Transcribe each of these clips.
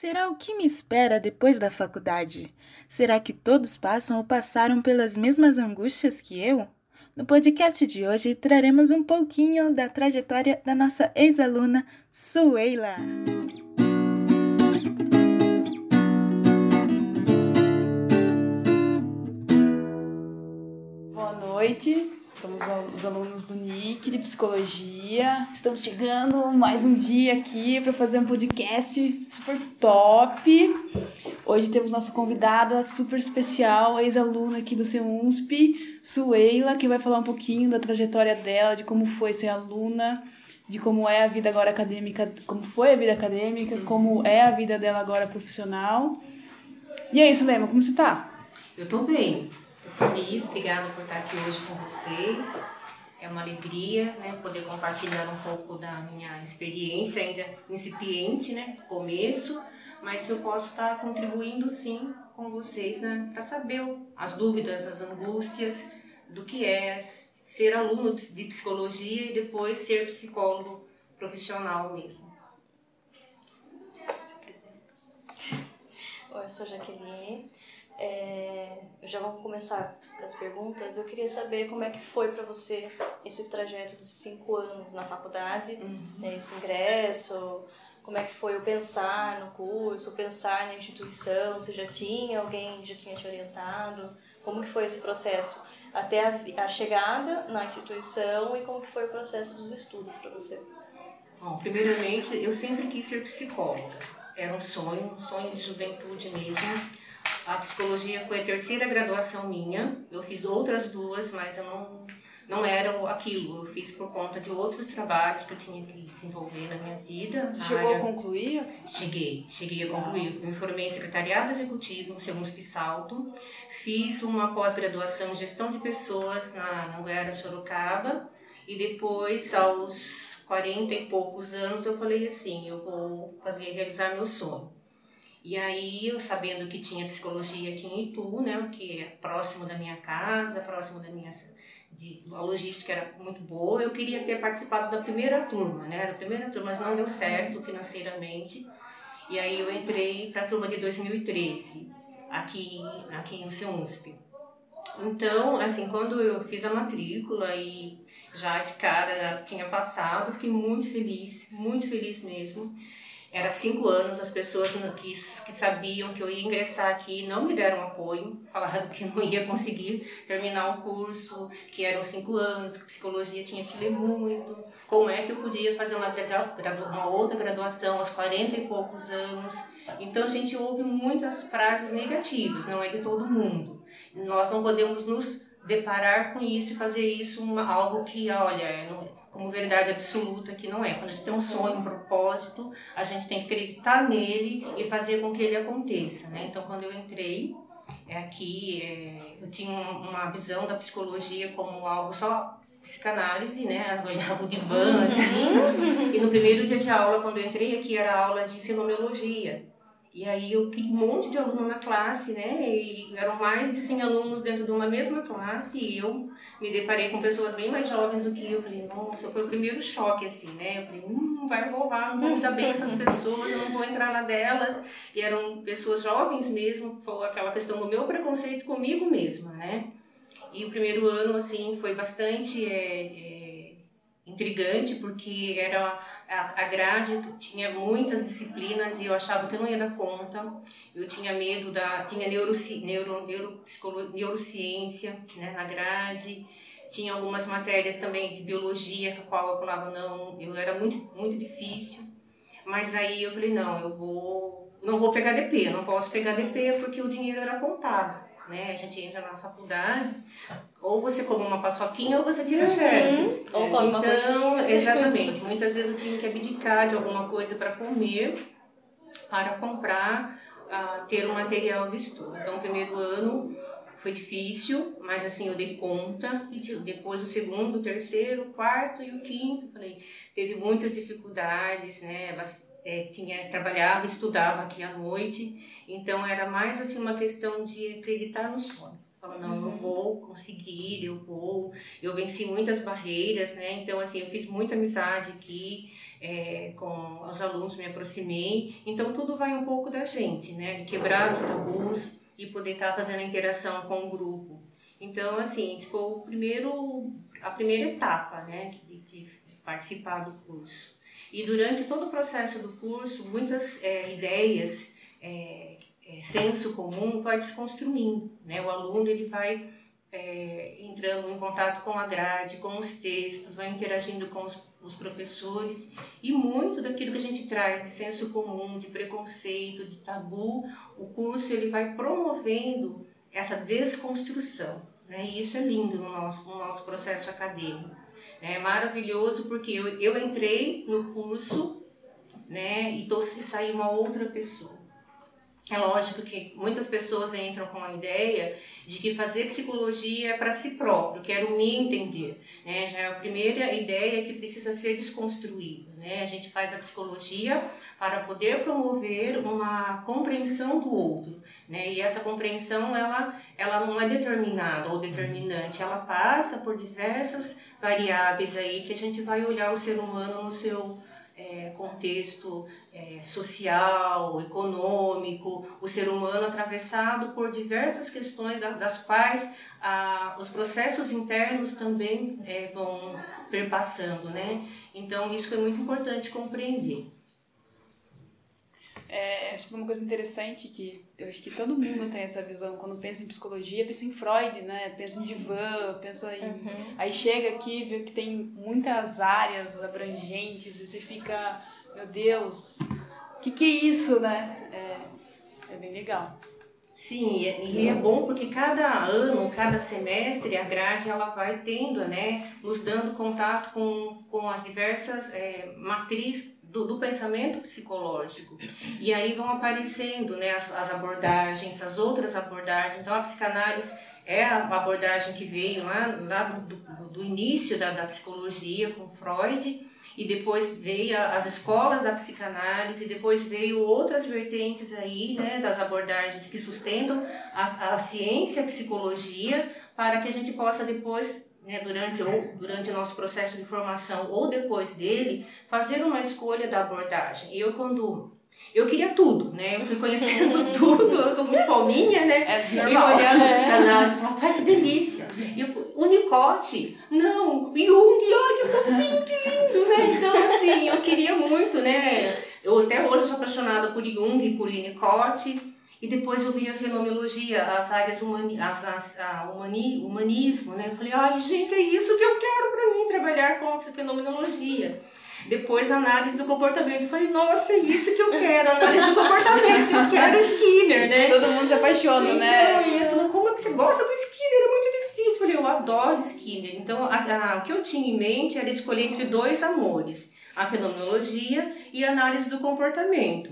Será o que me espera depois da faculdade? Será que todos passam ou passaram pelas mesmas angústias que eu? No podcast de hoje traremos um pouquinho da trajetória da nossa ex-aluna Sueila. Boa noite, somos os alunos do NIC de Psicologia. Estamos chegando mais um dia aqui para fazer um podcast super top. Hoje temos nossa convidada super especial, ex-aluna aqui do CEUNSP, Sueila, que vai falar um pouquinho da trajetória dela, de como foi ser aluna, de como é a vida agora acadêmica, como foi a vida acadêmica, como é a vida dela agora profissional. E é isso, Lema, como você tá? Eu tô bem feliz, obrigada por estar aqui hoje com vocês. É uma alegria né, poder compartilhar um pouco da minha experiência, ainda incipiente, né, começo, mas eu posso estar contribuindo sim com vocês né, para saber as dúvidas, as angústias do que é ser aluno de psicologia e depois ser psicólogo profissional mesmo. Oi, eu sou Jaqueline. É, já vamos começar com as perguntas. Eu queria saber como é que foi para você esse trajeto de cinco anos na faculdade, uhum. né, esse ingresso, como é que foi o pensar no curso, pensar na instituição, você já tinha alguém já tinha te orientado, como que foi esse processo até a, a chegada na instituição e como que foi o processo dos estudos para você? Bom, primeiramente, eu sempre quis ser psicóloga. Era um sonho, um sonho de juventude mesmo a psicologia foi a terceira graduação minha. Eu fiz outras duas, mas eu não, não era aquilo. Eu fiz por conta de outros trabalhos que eu tinha que desenvolver na minha vida. chegou área... a concluir? Cheguei, cheguei a concluir. Eu me formei em secretariado executivo no Segundo Salto. Fiz uma pós-graduação em gestão de pessoas na Anguera Sorocaba. E depois, aos 40 e poucos anos, eu falei assim, eu vou fazer realizar meu sonho. E aí, eu sabendo que tinha psicologia aqui em Itu, né, que é próximo da minha casa, próximo da minha de, a logística era muito boa, eu queria ter participado da primeira turma, né, da primeira turma, mas não deu certo financeiramente. E aí eu entrei para a turma de 2013, aqui, aqui no CEUNSP. Então, assim, quando eu fiz a matrícula e já de cara tinha passado, fiquei muito feliz, muito feliz mesmo. Era cinco anos, as pessoas que, que sabiam que eu ia ingressar aqui não me deram apoio, falaram que não ia conseguir terminar o curso, que eram cinco anos, que psicologia tinha que ler muito, como é que eu podia fazer uma, uma outra graduação aos 40 e poucos anos. Então a gente ouve muitas frases negativas, não é de todo mundo. Nós não podemos nos deparar com isso e fazer isso uma, algo que, olha, como verdade absoluta que não é. Quando a gente tem um sonho, um propósito, a gente tem que acreditar nele e fazer com que ele aconteça, né? Então, quando eu entrei é, aqui, é, eu tinha uma visão da psicologia como algo só psicanálise, né? Olhava o divã, assim. e no primeiro dia de aula, quando eu entrei aqui, era aula de fenomenologia. E aí eu tinha um monte de aluno na classe, né? E eram mais de 100 alunos dentro de uma mesma classe e eu me deparei com pessoas bem mais jovens do que eu. Falei, nossa, foi o primeiro choque, assim, né? Eu falei, hum, vai rolar, não vou me dar bem essas pessoas, eu não vou entrar na delas. E eram pessoas jovens mesmo, foi aquela questão do meu preconceito comigo mesma, né? E o primeiro ano, assim, foi bastante... É, é, intrigante porque era a, grade tinha muitas disciplinas e eu achava que eu não ia dar conta. Eu tinha medo da tinha neuroci, neuro, neuro, neurociência né, na grade. Tinha algumas matérias também de biologia com a qual eu falava não, eu era muito muito difícil. Mas aí eu falei não, eu vou não vou pegar DP, não posso pegar DP porque o dinheiro era contado né? A gente entra na faculdade, ou você come uma paçoquinha ou você tira uhum. Ou come então, uma coxinha. Exatamente. Muitas vezes eu tinha que abdicar de alguma coisa para comer, para comprar, uh, ter o um material de estudo. Então, o primeiro ano foi difícil, mas assim eu dei conta e depois o segundo, o terceiro, o quarto e o quinto, falei, teve muitas dificuldades, né? é, tinha trabalhava, estudava aqui à noite, então era mais assim uma questão de acreditar no sonho. Fala, não, uhum. eu vou conseguir, eu vou. Eu venci muitas barreiras, né? Então, assim, eu fiz muita amizade aqui é, com os alunos, me aproximei. Então, tudo vai um pouco da gente, né? De quebrar os tabus e poder estar fazendo a interação com o grupo. Então, assim, esse foi o primeiro, a primeira etapa, né? De, de participar do curso. E durante todo o processo do curso, muitas é, ideias, senso comum vai se construindo. Né? O aluno ele vai é, entrando em contato com a grade, com os textos, vai interagindo com os, os, professores e muito daquilo que a gente traz de senso comum, de preconceito, de tabu, o curso ele vai promovendo essa desconstrução. Né? E isso é lindo no nosso, no nosso processo acadêmico. É maravilhoso porque eu, eu entrei no curso né, e tô, sair uma outra pessoa. É lógico que muitas pessoas entram com a ideia de que fazer psicologia é para si próprio, quero me entender. Né? Já é a primeira ideia que precisa ser desconstruída. Né? A gente faz a psicologia para poder promover uma compreensão do outro. Né? E essa compreensão ela, ela não é determinada ou determinante, ela passa por diversas variáveis aí que a gente vai olhar o ser humano no seu contexto é, social, econômico, o ser humano atravessado por diversas questões das quais os processos internos também é, vão perpassando, né? Então isso é muito importante compreender. É, acho que uma coisa interessante que eu acho que todo mundo tem essa visão quando pensa em psicologia, pensa em Freud, né? Pensa em divã, pensa em. Uhum. Aí chega aqui, vê que tem muitas áreas abrangentes e você fica, meu Deus, o que, que é isso, né? É, é bem legal. Sim, e é bom porque cada ano, cada semestre, a grade ela vai tendo, né, nos dando contato com, com as diversas é, matrizes do, do, pensamento psicológico. E aí vão aparecendo né, as, as abordagens, as outras abordagens. Então, a psicanálise é a abordagem que veio lá, lá do, do, início da, da psicologia com Freud, e depois veio as escolas da psicanálise, e depois veio outras vertentes aí, né, das abordagens que sustentam a, a ciência, a psicologia, para que a gente possa depois né, durante, ou, durante o nosso processo de formação ou depois dele, fazer uma escolha da abordagem. E eu, quando eu queria tudo, né? Eu fui conhecendo tudo, eu tô muito palminha, né? É. E olhando os canais, vai que delícia. E eu, Unicote, não, Jung, ai que fofinho, que lindo, né? Então, assim, eu queria muito, né? Eu até hoje sou apaixonada por Jung, por Unicote. E depois eu vi a fenomenologia, as áreas humani, as, as, a humani, humanismo, né? Eu falei, ai gente, é isso que eu quero para mim, trabalhar com fenomenologia. Depois análise do comportamento. Eu falei, nossa, é isso que eu quero, análise do comportamento, eu quero Skinner, né? Todo mundo se apaixona, então, né? E eu como é que você gosta do Skinner? É muito difícil. Eu falei, eu adoro Skinner. Então, a, a, o que eu tinha em mente era escolher entre dois amores, a fenomenologia e a análise do comportamento.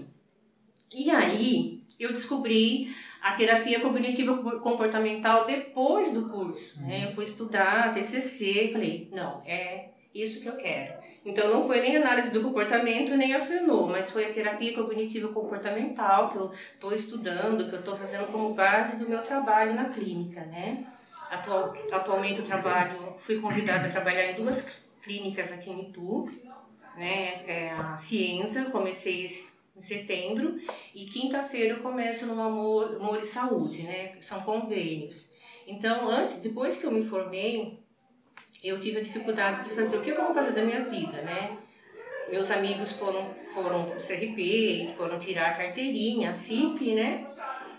E aí, eu descobri a terapia cognitiva comportamental depois do curso. Né? Eu fui estudar TCC falei, não, é isso que eu quero. Então não foi nem análise do comportamento nem a mas foi a terapia cognitiva comportamental que eu estou estudando, que eu estou fazendo como base do meu trabalho na clínica, né? Atual, atualmente eu trabalho, fui convidada a trabalhar em duas clínicas aqui em Itu, né? É a Ciência, comecei em setembro, e quinta-feira eu começo no Amor, Amor e Saúde, né? São convênios. Então, antes, depois que eu me formei, eu tive a dificuldade de fazer o que eu vou fazer da minha vida, né? Meus amigos foram foram pro CRP, foram tirar a carteirinha, a CIP, né?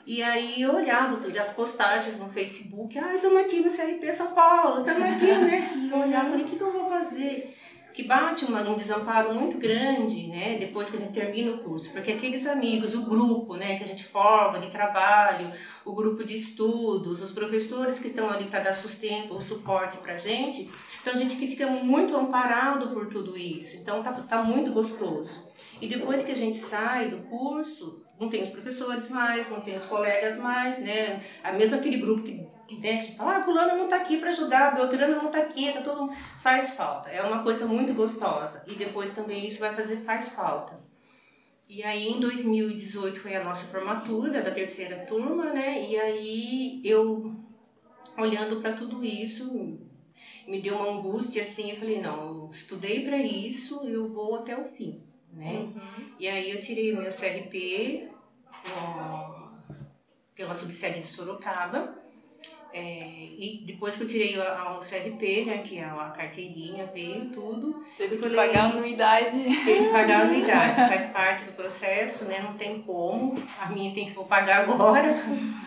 E aí eu olhava as postagens no Facebook, ah, estamos aqui no CRP São Paulo, estamos aqui, né? E eu olhava, o que, que eu vou fazer? Que bate uma, um desamparo muito grande, né, depois que a gente termina o curso, porque aqueles amigos, o grupo, né, que a gente forma de trabalho, o grupo de estudos, os professores que estão ali para dar sustento ou suporte para a gente, então a gente fica muito amparado por tudo isso, então tá, tá muito gostoso. E depois que a gente sai do curso, não tem os professores mais, não tem os colegas mais, né, a mesmo aquele grupo que que, né, que fala, ah, fulano não está aqui para ajudar, Beltrano não está aqui, tá todo faz falta. É uma coisa muito gostosa. E depois também isso vai fazer faz falta. E aí em 2018 foi a nossa formatura da terceira turma, né? E aí eu olhando para tudo isso, me deu uma angústia assim, eu falei, não, eu estudei para isso, eu vou até o fim, né? Uhum. E aí eu tirei o meu CRP pela subsede de Sorocaba, é, e depois que eu tirei a, a CRP, né, que é a carteirinha, veio tudo. Teve que falei, pagar anuidade. Teve que pagar anuidade, faz parte do processo, né? Não tem como. A minha tem que pagar agora.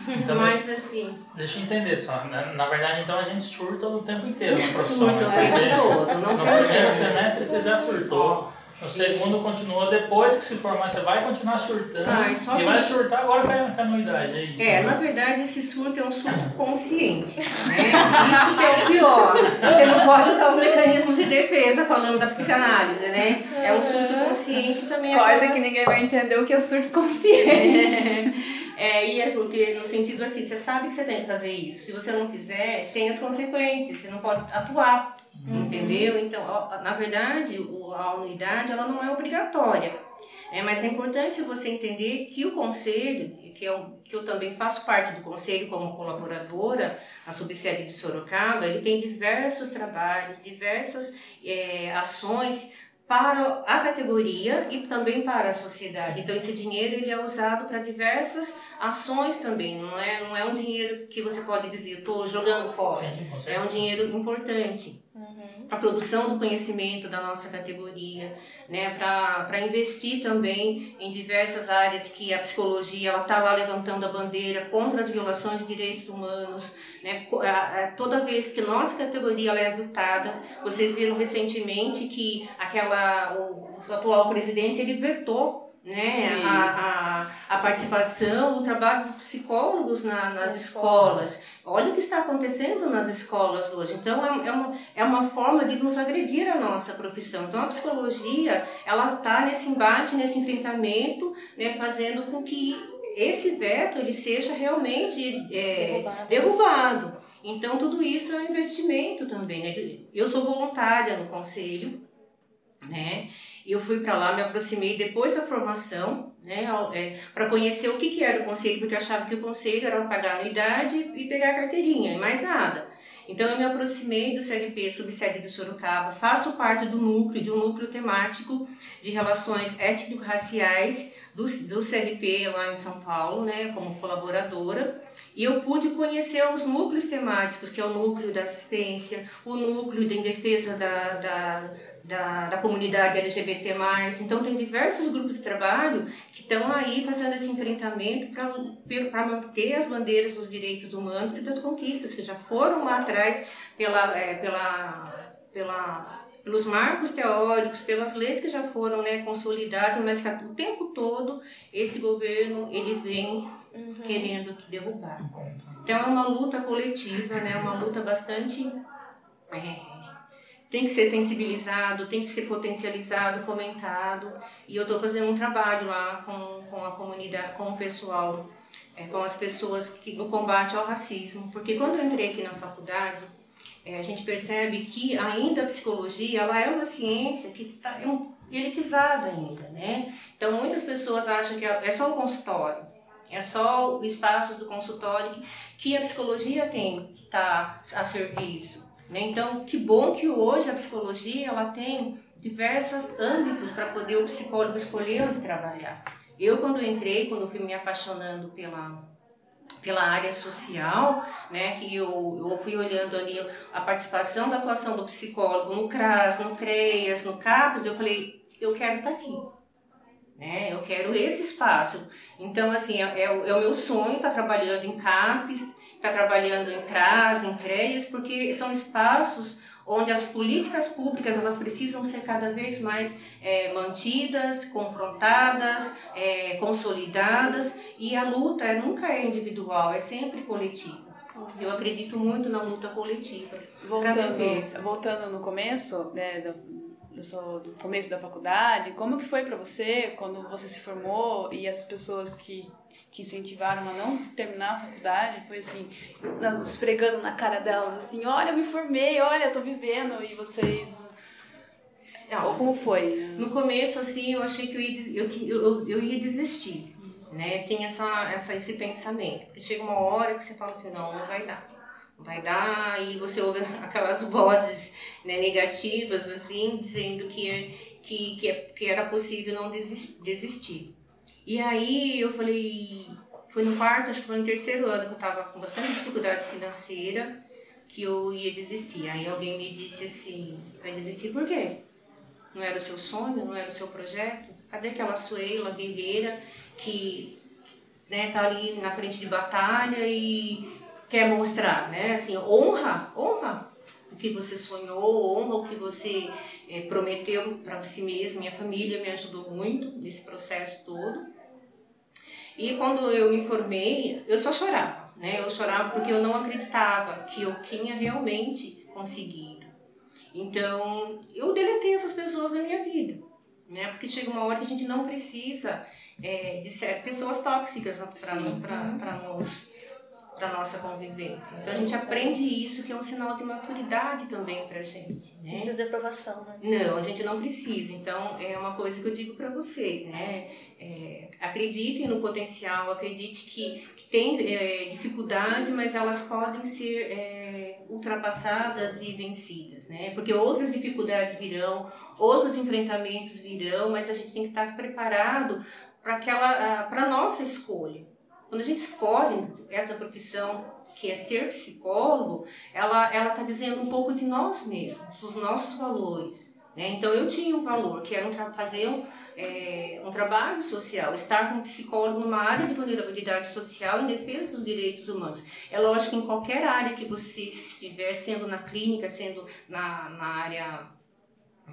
Então, Mas assim. Deixa eu entender só. Na, na verdade, então a gente surta o tempo inteiro na profissão. Surta o tempo todo. No primeiro semestre você já surtou. O segundo continua depois que se formar, você vai continuar surtando. Vai, só e vai surtar agora com a anuidade, é isso? É, né? na verdade esse surto é um surto consciente. Né? Isso que é o pior. Você não pode usar os mecanismos de defesa falando da psicanálise, né? É um surto consciente também. Corta é que ninguém vai entender o que é surto consciente. É, e é porque no sentido assim, você sabe que você tem que fazer isso. Se você não fizer, tem as consequências, você não pode atuar. Uhum. Entendeu? Então, na verdade, a unidade ela não é obrigatória. É, mas é importante você entender que o conselho, que eu, que eu também faço parte do conselho como colaboradora, a subsede de Sorocaba, ele tem diversos trabalhos, diversas é, ações para a categoria e também para a sociedade. Então esse dinheiro ele é usado para diversas ações também, não é, não é um dinheiro que você pode dizer, estou jogando fora. Sim, é um dinheiro importante uhum. Para a produção do conhecimento da nossa categoria, né, para investir também em diversas áreas que a psicologia está lá levantando a bandeira contra as violações de direitos humanos, né, toda vez que nossa categoria é adotada, vocês viram recentemente que aquela o, o atual presidente ele vetou né, a, a, a participação, o trabalho dos psicólogos na, nas escolas. Olha o que está acontecendo nas escolas hoje. Então, é, é, uma, é uma forma de nos agredir a nossa profissão. Então, a psicologia, ela está nesse embate, nesse enfrentamento, né, fazendo com que esse veto ele seja realmente é, derrubado. derrubado. Então, tudo isso é um investimento também. Né? Eu sou voluntária no conselho, né? Eu fui para lá, me aproximei depois da formação, né, é, para conhecer o que, que era o conselho, porque eu achava que o conselho era pagar a anuidade e pegar a carteirinha, e mais nada. Então eu me aproximei do CRP subsede de Sorocaba, faço parte do núcleo, de um núcleo temático de relações étnico-raciais do, do CRP lá em São Paulo, né, como colaboradora, e eu pude conhecer os núcleos temáticos, que é o núcleo da assistência, o núcleo de defesa da, da da, da comunidade LGBT+. Então, tem diversos grupos de trabalho que estão aí fazendo esse enfrentamento para manter as bandeiras dos direitos humanos e das conquistas que já foram lá atrás pela, é, pela, pela, pelos marcos teóricos, pelas leis que já foram né, consolidadas, mas que o tempo todo esse governo ele vem uhum. querendo derrubar. Então, é uma luta coletiva, né, uma luta bastante... É, tem que ser sensibilizado, tem que ser potencializado, fomentado. E eu estou fazendo um trabalho lá com, com a comunidade, com o pessoal, é, com as pessoas que, no combate ao racismo. Porque quando eu entrei aqui na faculdade, é, a gente percebe que ainda a psicologia ela é uma ciência que está é um, elitizada ainda, né? Então muitas pessoas acham que é, é só o consultório, é só o espaço do consultório que, a psicologia tem que estar tá a serviço. Né? Então, que bom que hoje a psicologia ela tem diversos âmbitos para poder o psicólogo escolher onde trabalhar. Eu, quando entrei, quando fui me apaixonando pela, pela área social, né, que eu, eu fui olhando ali a participação da atuação do psicólogo no CRAS, no CREAS, no CAPES, eu falei, eu quero estar aqui. Né? Eu quero esse espaço. Então, assim, é, é, é o meu sonho estar trabalhando em CAPES, está trabalhando em CRAS, em CREAS, porque são espaços onde as políticas públicas elas precisam ser cada vez mais é, mantidas, confrontadas, é, consolidadas e a luta é, nunca é individual, é sempre coletiva. Eu acredito muito na luta coletiva. Voltando, voltando no começo, né, do, do, do começo da faculdade, como que foi para você quando você se formou e as pessoas que te incentivaram a não terminar a faculdade, foi assim, esfregando na cara delas, assim, olha, eu me formei, olha, eu tô vivendo, e vocês... Não, Ou como foi? No começo, assim, eu achei que eu ia, eu, eu, eu ia desistir, né? Tinha essa, essa, esse pensamento. Chega uma hora que você fala assim, não, não vai dar vai dar, e você ouve aquelas vozes né, negativas, assim, dizendo que, é, que, que, é, que era possível não desistir. E aí eu falei, foi no quarto, acho que foi no terceiro ano, que eu estava com bastante dificuldade financeira, que eu ia desistir. Aí alguém me disse assim, vai desistir por quê? Não era o seu sonho, não era o seu projeto? Cadê aquela Suela guerreira que né, tá ali na frente de batalha e quer mostrar, né? Assim, honra, honra que você sonhou, honra o que você é, prometeu para si mesmo. Minha família me ajudou muito nesse processo todo. E quando eu me formei, eu só chorava, né? Eu chorava porque eu não acreditava que eu tinha realmente conseguido. Então, eu deletei essas pessoas na minha vida, né? Porque chega uma hora que a gente não precisa é, de ser pessoas tóxicas para nós da nossa convivência. Então a gente aprende isso, que é um sinal de maturidade também para a gente. Né? Precisa de aprovação, né? Não, a gente não precisa. Então é uma coisa que eu digo para vocês, né? É, acreditem no potencial, acredite que, que tem é, dificuldade, mas elas podem ser é, ultrapassadas e vencidas, né? Porque outras dificuldades virão, outros enfrentamentos virão, mas a gente tem que estar preparado para aquela, para nossa escolha. Quando a gente escolhe essa profissão que é ser psicólogo, ela ela está dizendo um pouco de nós mesmos, dos nossos valores. Né? Então eu tinha um valor que era um fazer um, é, um trabalho social, estar como psicólogo numa área de vulnerabilidade social em defesa dos direitos humanos. É lógico que em qualquer área que você estiver, sendo na clínica, sendo na, na área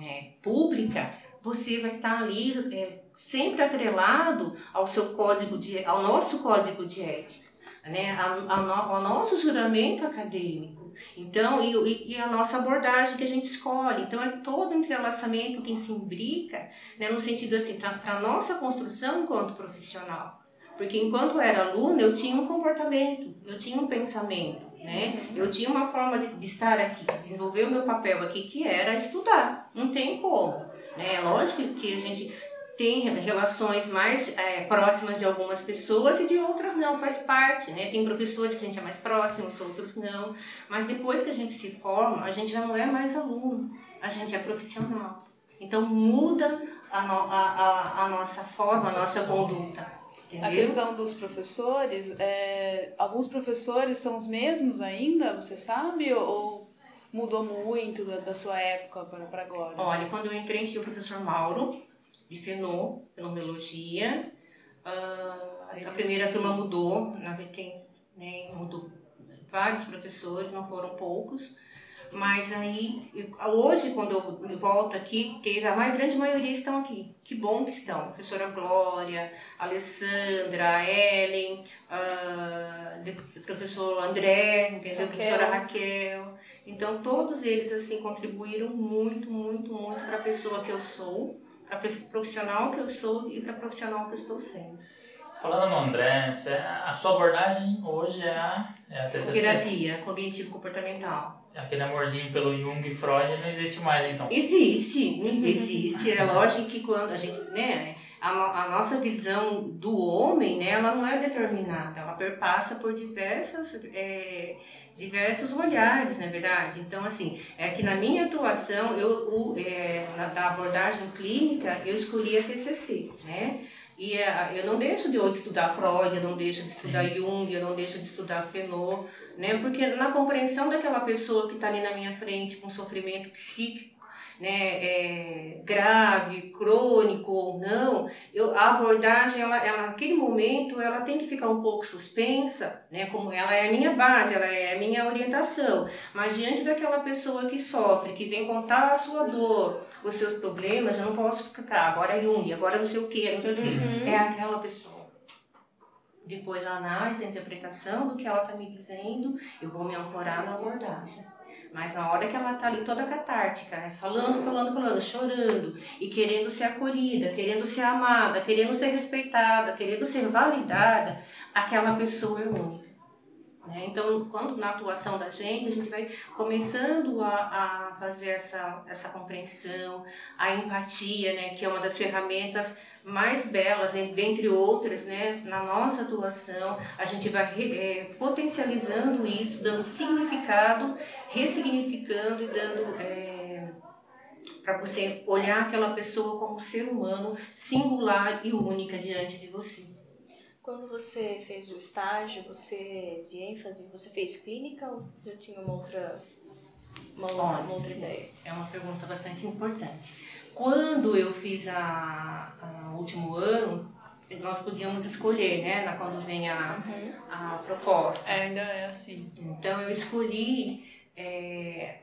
é, pública, você vai estar tá ali é, sempre atrelado ao seu código de, ao nosso código de ética, né? ao, ao nosso juramento acadêmico. Então, e, e, a nossa abordagem que a gente escolhe. Então, é todo um entrelaçamento que se imbrica, né, no sentido assim, para a nossa construção enquanto profissional. Porque enquanto eu era aluna, eu tinha um comportamento, eu tinha um pensamento, né? Eu tinha uma forma de, de estar aqui, desenvolver o meu papel aqui, que era estudar. Não tem como. Né? Lógico que a gente tem relações mais é, próximas de algumas pessoas e de outras não, faz parte, né? Tem professores que a gente é mais próximo, outros não. Mas depois que a gente se forma, a gente já não é mais aluno, a gente é profissional. Então muda a, no, a, a, a nossa forma, a nossa conduta. Entendeu? A questão dos professores, é, alguns professores são os mesmos ainda, você sabe? Ou mudou muito da, da sua época para agora? Olha, quando eu entrei tinha o professor Mauro, de Fenô, fenomenologia. Uh, a primeira turma mudou, na verdade, né, mudou vários professores, não foram poucos. Mas aí, hoje, quando eu volto aqui, teve, a mais, grande maioria estão aqui. Que bom que estão. Professora Glória, Alessandra, Ellen, o professor André, entendeu? A professora Raquel. Então, todos eles, assim, contribuíram muito, muito, muito para a pessoa que eu sou para profissional que eu sou e para profissional que eu estou sendo. Falando no André, a sua abordagem hoje é a, é a TCC? Terapia cognitivo-comportamental. Aquele amorzinho pelo Jung e Freud não existe mais, então? Existe, existe. É lógico que quando a gente, né, a, a nossa visão do homem, né, ela não é determinada, ela perpassa por diversas... É, diversos olhares, na é verdade. Então, assim, é que na minha atuação, eu, o, é, na, da abordagem clínica, eu escolhi a TCC, né? E é, eu não deixo de estudar Freud, eu não deixo de estudar Jung, eu não deixo de estudar Fenô, né? Porque na compreensão daquela pessoa que está ali na minha frente com sofrimento psíquico, né, é, grave, crônico ou não, eu, a abordagem, ela, ela, naquele momento, ela tem que ficar um pouco suspensa, né, como ela é a minha base, ela é a minha orientação, mas diante daquela pessoa que sofre, que vem contar a sua dor, os seus problemas, eu não posso ficar, agora é Jung, agora não sei o que, não sei o que, uhum. é aquela pessoa depois a análise, a interpretação do que ela está me dizendo, eu vou me ancorar na abordagem. Mas na hora que ela tá ali toda catártica, né? falando, falando, falando, chorando e querendo ser acolhida, querendo ser amada, querendo ser respeitada, querendo ser validada, aquela pessoa é única. Né? Então, quando na atuação da gente, a gente vai começando a, a fazer essa, essa compreensão, a empatia, né? que é uma das ferramentas mais belas, dentre outras, né? na nossa atuação, a gente vai é, potencializando isso, dando significado, ressignificando e dando. É, para você olhar aquela pessoa como ser humano singular e única diante de você. Quando você fez o estágio, você de ênfase, você fez clínica ou você já tinha uma outra, uma, Olha, uma outra sim, ideia? É uma pergunta bastante importante. Quando eu fiz a, a último ano, nós podíamos escolher, né, na, quando vem a, uhum. a proposta. É, ainda é assim. Então eu escolhi é,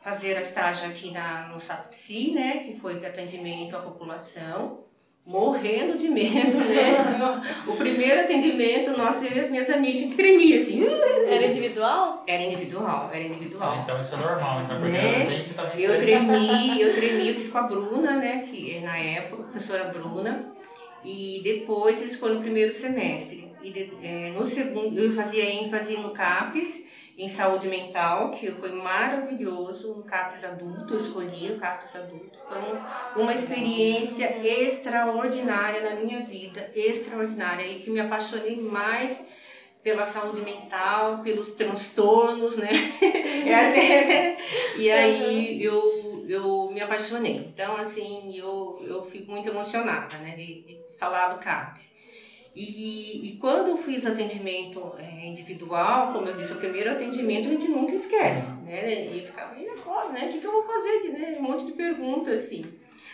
fazer a estágio aqui na, no SATPSI, né, que foi de atendimento à população morrendo de medo, né? o primeiro atendimento, nossa, eu e as minhas amigas, a gente tremia assim. Era individual? Era individual, era individual. Ah, então isso é normal, então, porque né? a gente também... Eu tremi, eu tremi, eu fiz com a Bruna, né, que na época, a professora Bruna, e depois isso foi no primeiro semestre. E de, é, no segundo, eu fazia ênfase no CAPES, em saúde mental, que foi maravilhoso, no CAPES adulto, eu escolhi o CAPES adulto. Foi uma experiência extraordinária na minha vida, extraordinária, e que me apaixonei mais pela saúde mental, pelos transtornos, né? É. E aí eu, eu me apaixonei. Então, assim, eu, eu fico muito emocionada, né, de, de falar do CAPES. E, e, quando eu fiz atendimento é, individual, como eu disse, o primeiro atendimento a gente nunca esquece, né? E eu ficava, e agora, né? O que, que eu vou fazer? De, né? Um monte de perguntas, assim.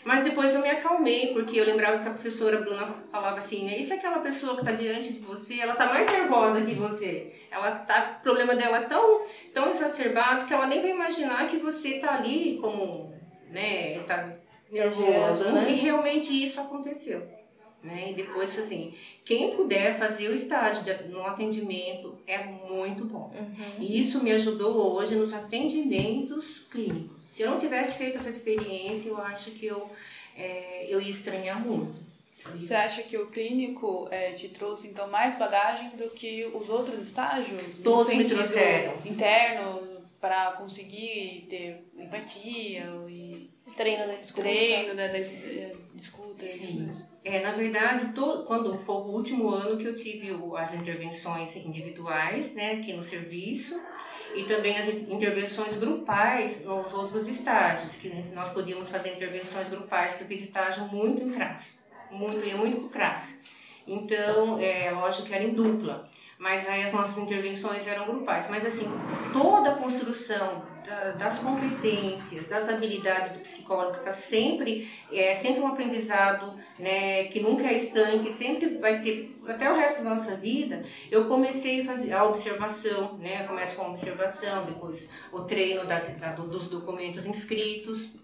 Mas depois eu me acalmei, porque eu lembrava que a professora Bruna falava assim, né? E se aquela pessoa que está diante de você, ela está mais nervosa que você? Ela tá, o problema dela é tão, tão exacerbado que ela nem vai imaginar que você está ali como, né? Está nervoso. Né? E realmente isso aconteceu. Né? E depois, assim, quem puder fazer o estágio de, no atendimento é muito bom. Uhum. E isso me ajudou hoje nos atendimentos clínicos. Se eu não tivesse feito essa experiência, eu acho que eu, é, eu ia estranhar muito. Você acha que o clínico é, te trouxe então mais bagagem do que os outros estágios? Todos me trouxeram. Interno para conseguir ter empatia e treino da escuta. Treino da, da, da escuta. Sim. É, na verdade, todo, quando foi o último ano que eu tive o, as intervenções individuais, né, aqui no serviço, e também as intervenções grupais nos outros estágios, que nós podíamos fazer intervenções grupais, que eu fiz estágio muito em CRAS, muito, ia muito pro CRAS. Então, é lógico que era em dupla mas aí as nossas intervenções eram grupais. Mas assim, toda a construção da, das competências, das habilidades do psicólogo está sempre é sempre um aprendizado, né, que nunca é estanque, sempre vai ter até o resto da nossa vida. Eu comecei a fazer a observação, né, começo com a observação, depois o treino das, da, dos documentos inscritos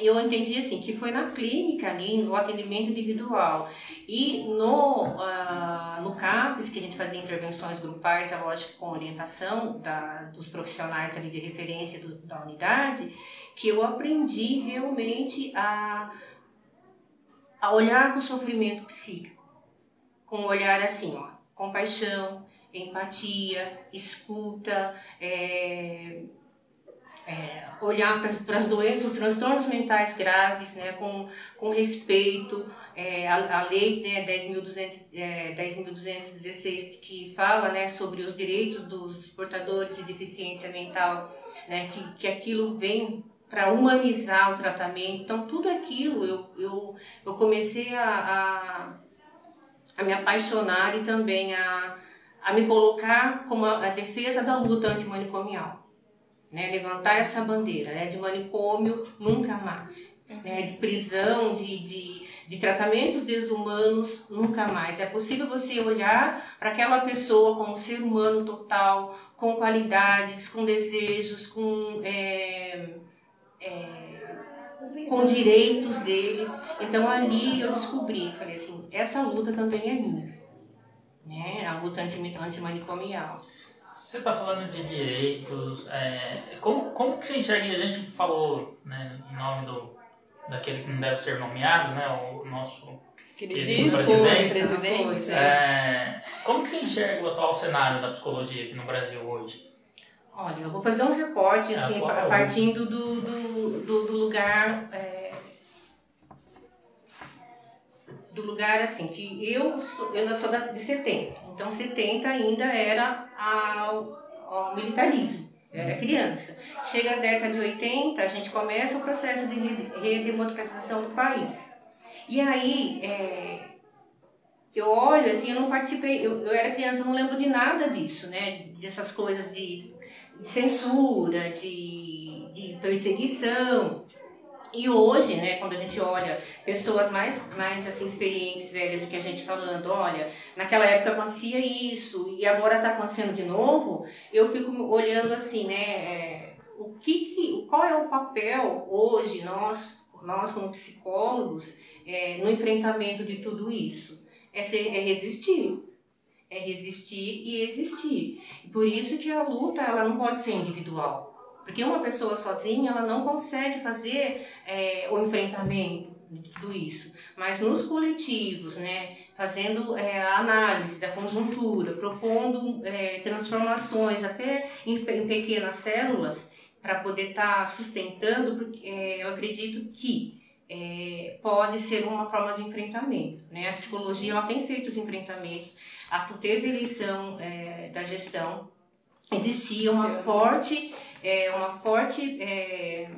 eu entendi assim que foi na clínica ali, no atendimento individual. E no, uh, no CAPES, que a gente fazia intervenções grupais, é lógico, com orientação da, dos profissionais ali de referência do, da unidade, que eu aprendi realmente a, a olhar para o sofrimento psíquico, com um olhar assim, ó, compaixão, empatia, escuta, é, é, olhar para as doenças, os transtornos mentais graves, né, com, com respeito. É, a, a lei né, 10.216 é, 10 que fala né, sobre os direitos dos portadores de deficiência mental, né, que, que aquilo vem para humanizar o tratamento. Então, tudo aquilo eu, eu, eu comecei a, a, a me apaixonar e também a, a me colocar como a, a defesa da luta antimanicomial né, levantar essa bandeira né, de manicômio nunca mais, uhum. né, de prisão, de, de, de tratamentos desumanos nunca mais. É possível você olhar para aquela pessoa como um ser humano total, com qualidades, com desejos, com, é, é, com direitos deles. Então ali eu descobri, falei assim, essa luta também é minha, né, a luta antimanicomial. Você está falando de direitos, é, como, como que você enxerga, a gente falou né, em nome do, daquele que não deve ser nomeado, né, o nosso queridíssimo presidente, presidente é, Como que você enxerga o atual cenário da psicologia aqui no Brasil hoje? Olha, eu vou fazer um recorte, é, assim, é, partindo do, do, do, do lugar... É, do lugar, assim, que eu, sou, eu sou da, de 70. Então, 70 ainda era ao, ao militarismo. Era criança. Chega a década de 80, a gente começa o processo de redemocratização do país. E aí, é, eu olho assim, eu não participei, eu, eu era criança, eu não lembro de nada disso, né? Dessas coisas de, de censura, de, de perseguição. E hoje, né, quando a gente olha pessoas mais, mais assim, experientes, velhas do que a gente falando, olha, naquela época acontecia isso e agora está acontecendo de novo, eu fico olhando assim, né, é, o que, que qual é o papel hoje nós, nós como psicólogos, é, no enfrentamento de tudo isso? É, ser, é resistir, é resistir e existir. Por isso que a luta ela não pode ser individual. Porque uma pessoa sozinha, ela não consegue fazer é, o enfrentamento de tudo isso. Mas nos coletivos, né, fazendo é, a análise da conjuntura, propondo é, transformações até em, em, pequenas células, para poder estar tá sustentando, porque é, eu acredito que é, pode ser uma forma de enfrentamento. Né? A psicologia ela tem feito os enfrentamentos. A, teve eleição é, da gestão, existia uma Sim. forte é, uma forte, é,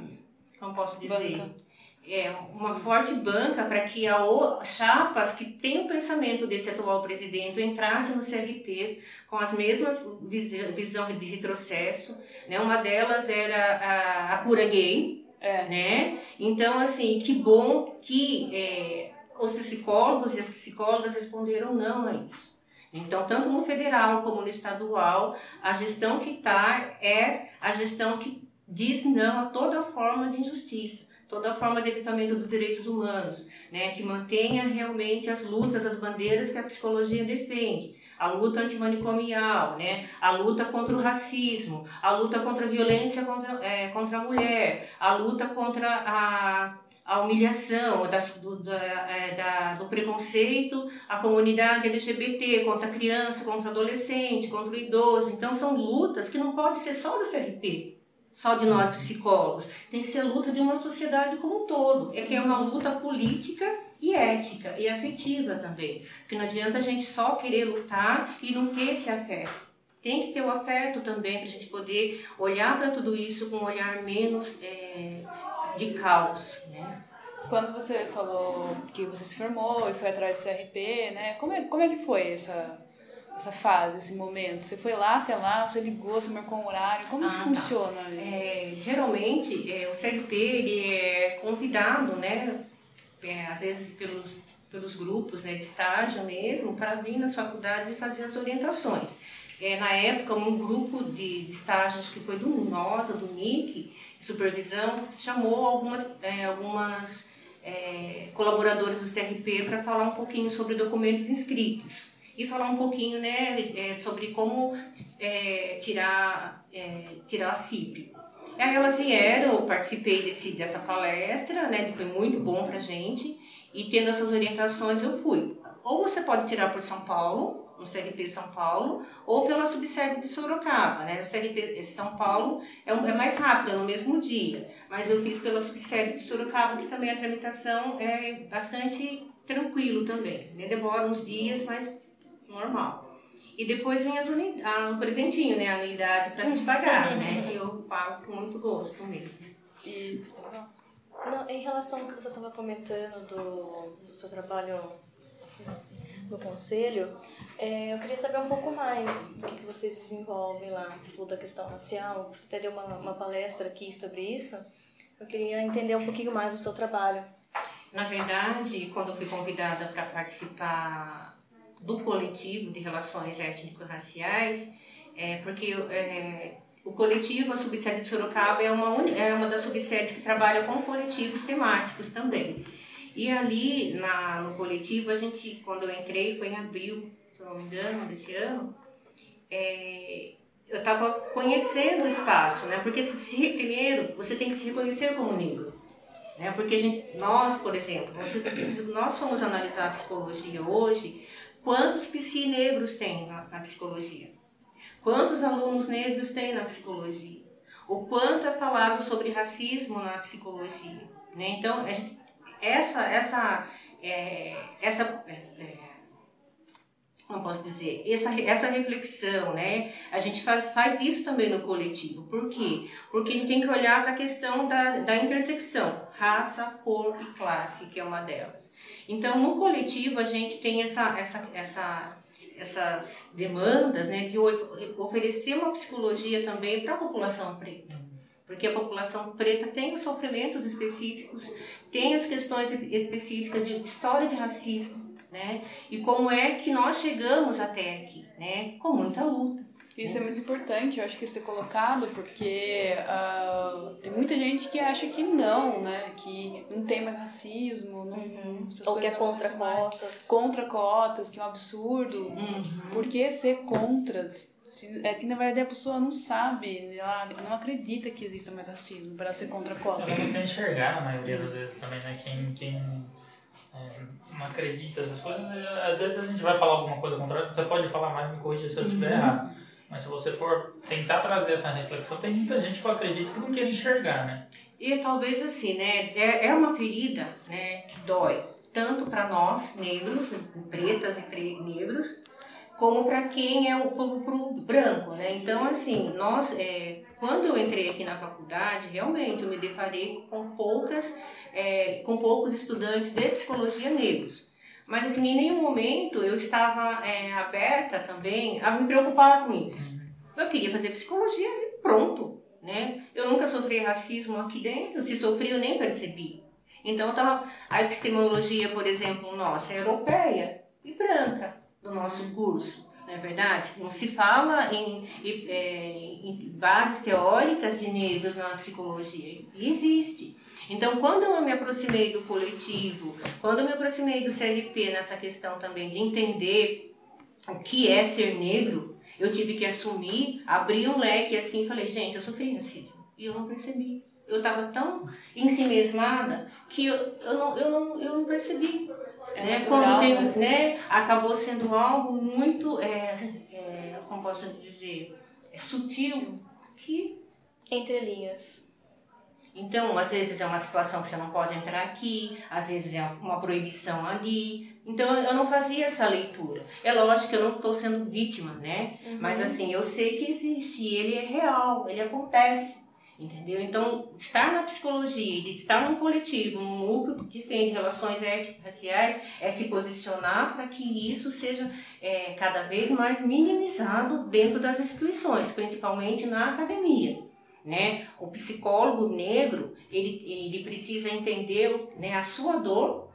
como posso dizer? Banca. É, uma forte banca para que a o, chapas que têm o pensamento desse atual presidente entrassem no CLP com as mesmas visão, visão de retrocesso. Né? Uma delas era a, a cura gay, é. né? Então, assim, que bom que é, os psicólogos e as psicólogas responderam não a isso. Então, tanto no federal como no estadual, a gestão que está é a gestão que diz não a toda forma de injustiça, toda forma de evitamento dos direitos humanos, né, que mantenha realmente as lutas, as bandeiras que a psicologia defende. A luta antimanicomial, né? a luta contra o racismo, a luta contra a violência contra, é, contra a mulher, a luta contra a a humilhação das, do, da, é, da, do preconceito à comunidade LGBT, contra a criança, contra o adolescente, contra o idoso. Então, são lutas que não pode ser só do CRP, só de nós psicólogos. Tem que ser luta de uma sociedade como um todo. É que é uma luta política e ética e afetiva também. Porque não adianta a gente só querer lutar e não ter esse afeto. Tem que ter o afeto também para a gente poder olhar para tudo isso com um olhar menos é, de caos, né? Quando você falou que você se formou e foi atrás do CRP, né? Como é, como é que foi essa, essa fase, esse momento? Você foi lá até lá, você ligou, você marcou um horário, como ah, que tá. funciona? É, geralmente, é, o CRP ele é convidado, né? É, às vezes pelos, pelos grupos né, de estágio mesmo, para vir nas faculdades e fazer as orientações. É, na época, um grupo de, de estágios que foi do NOSA, do NIC, supervisão, chamou algumas, é, algumas é, colaboradores do CRP para falar um pouquinho sobre documentos inscritos e falar um pouquinho né, é, sobre como é, tirar, é, tirar a CIP. Aí elas vieram, eu participei desse, dessa palestra, né, foi muito bom para gente, e tendo essas orientações eu fui. Ou você pode tirar por São Paulo, no CRP São Paulo, ou pela subsede de Sorocaba. Né? O CRP São Paulo é, um, é mais rápido, é no mesmo dia, mas eu fiz pela subsede de Sorocaba, que também a tramitação é bastante tranquilo também. Né? Demora uns dias, mas normal. E depois vem as uni ah, presentinho, né? A unidade para gente pagar, né? Que eu pago com muito gosto mesmo. E... Não, em relação ao que você estava comentando do, do seu trabalho no conselho, é, eu queria saber um pouco mais do que, que vocês desenvolvem lá. Você falou da questão racial, você até deu uma, uma palestra aqui sobre isso. Eu queria entender um pouquinho mais do seu trabalho. Na verdade, quando eu fui convidada para participar do coletivo de relações étnico-raciais, é porque é, o coletivo, a subsede de Sorocaba, é uma, é uma das subsedes que trabalha com coletivos temáticos também. E ali na, no coletivo, a gente, quando eu entrei, foi em abril se não me engano, desse ano, é, eu estava conhecendo o espaço, né? Porque se, se, primeiro você tem que se reconhecer como negro, né? Porque a gente, nós, por exemplo, você, nós somos analisar a psicologia hoje Quantos psi-negros tem na, na psicologia? Quantos alunos negros tem na psicologia? O quanto é falado sobre racismo na psicologia? Né? Então, gente, essa, essa, é, essa é, é como posso dizer, essa, essa reflexão, né? A gente faz, faz isso também no coletivo. Por quê? Porque a gente tem que olhar para a questão da, da intersecção, raça, cor e classe, que é uma delas. Então, no coletivo, a gente tem essa, essa, essa, essas demandas né, de oferecer uma psicologia também para a população preta. Porque a população preta tem os sofrimentos específicos, tem as questões específicas de história de racismo, né? E como é que nós chegamos até aqui, né? Com muita luta. Isso é muito importante, eu acho que ser colocado, porque uh, tem muita gente que acha que não, né? Que não tem mais racismo, não, uhum. Ou que é contra cotas. Mais. Contra cotas, que é um absurdo. Uhum. Por que ser contra? É que na verdade a pessoa não sabe, ela não acredita que exista mais racismo para ser contra cotas. Ela não quer enxergar, na maioria das vezes também, né? Quem, quem é, não acredita nessas coisas, né? às vezes a gente vai falar alguma coisa contrária, você pode falar mais, me corrija se eu estiver uhum. errado. Mas se você for tentar trazer essa reflexão, tem muita gente que eu acredito que não quer enxergar, né? E talvez assim, né, é, é uma ferida, né, que dói tanto para nós negros, pretas e negros, como para quem é o povo branco, né? Então, assim, nós, é, quando eu entrei aqui na faculdade, realmente eu me deparei com poucas, é, com poucos estudantes de psicologia negros. Mas, assim, em nenhum momento eu estava é, aberta também a me preocupar com isso. Eu queria fazer psicologia e pronto, né? Eu nunca sofri racismo aqui dentro, se sofri eu nem percebi. Então, tava, a epistemologia, por exemplo, nossa, é europeia e branca do nosso curso, não é verdade? Não se fala em, em, é, em bases teóricas de negros na psicologia. Existe. Então, quando eu me aproximei do coletivo, quando eu me aproximei do CRP nessa questão também de entender o que é ser negro, eu tive que assumir, abrir um leque assim e falei, gente, eu sofri racismo. E eu não percebi. Eu estava tão ensimesmada que eu, eu, não, eu, não, eu não percebi. É né? Quando tem, né? né? Acabou sendo algo muito, é, é, como posso dizer, é sutil, que... Entre linhas. Então, às vezes é uma situação que você não pode entrar aqui, às vezes é uma proibição ali. Então, eu não fazia essa leitura. É lógico que eu não estou sendo vítima, né? Uhum. Mas, assim, eu sei que existe e ele é real, ele acontece. Entendeu? Então, estar na psicologia, estar num coletivo, num núcleo que defende relações étnico-raciais, é se posicionar para que isso seja é, cada vez mais minimizado dentro das instituições, principalmente na academia. Né? O psicólogo negro, ele, ele precisa entender né, a sua dor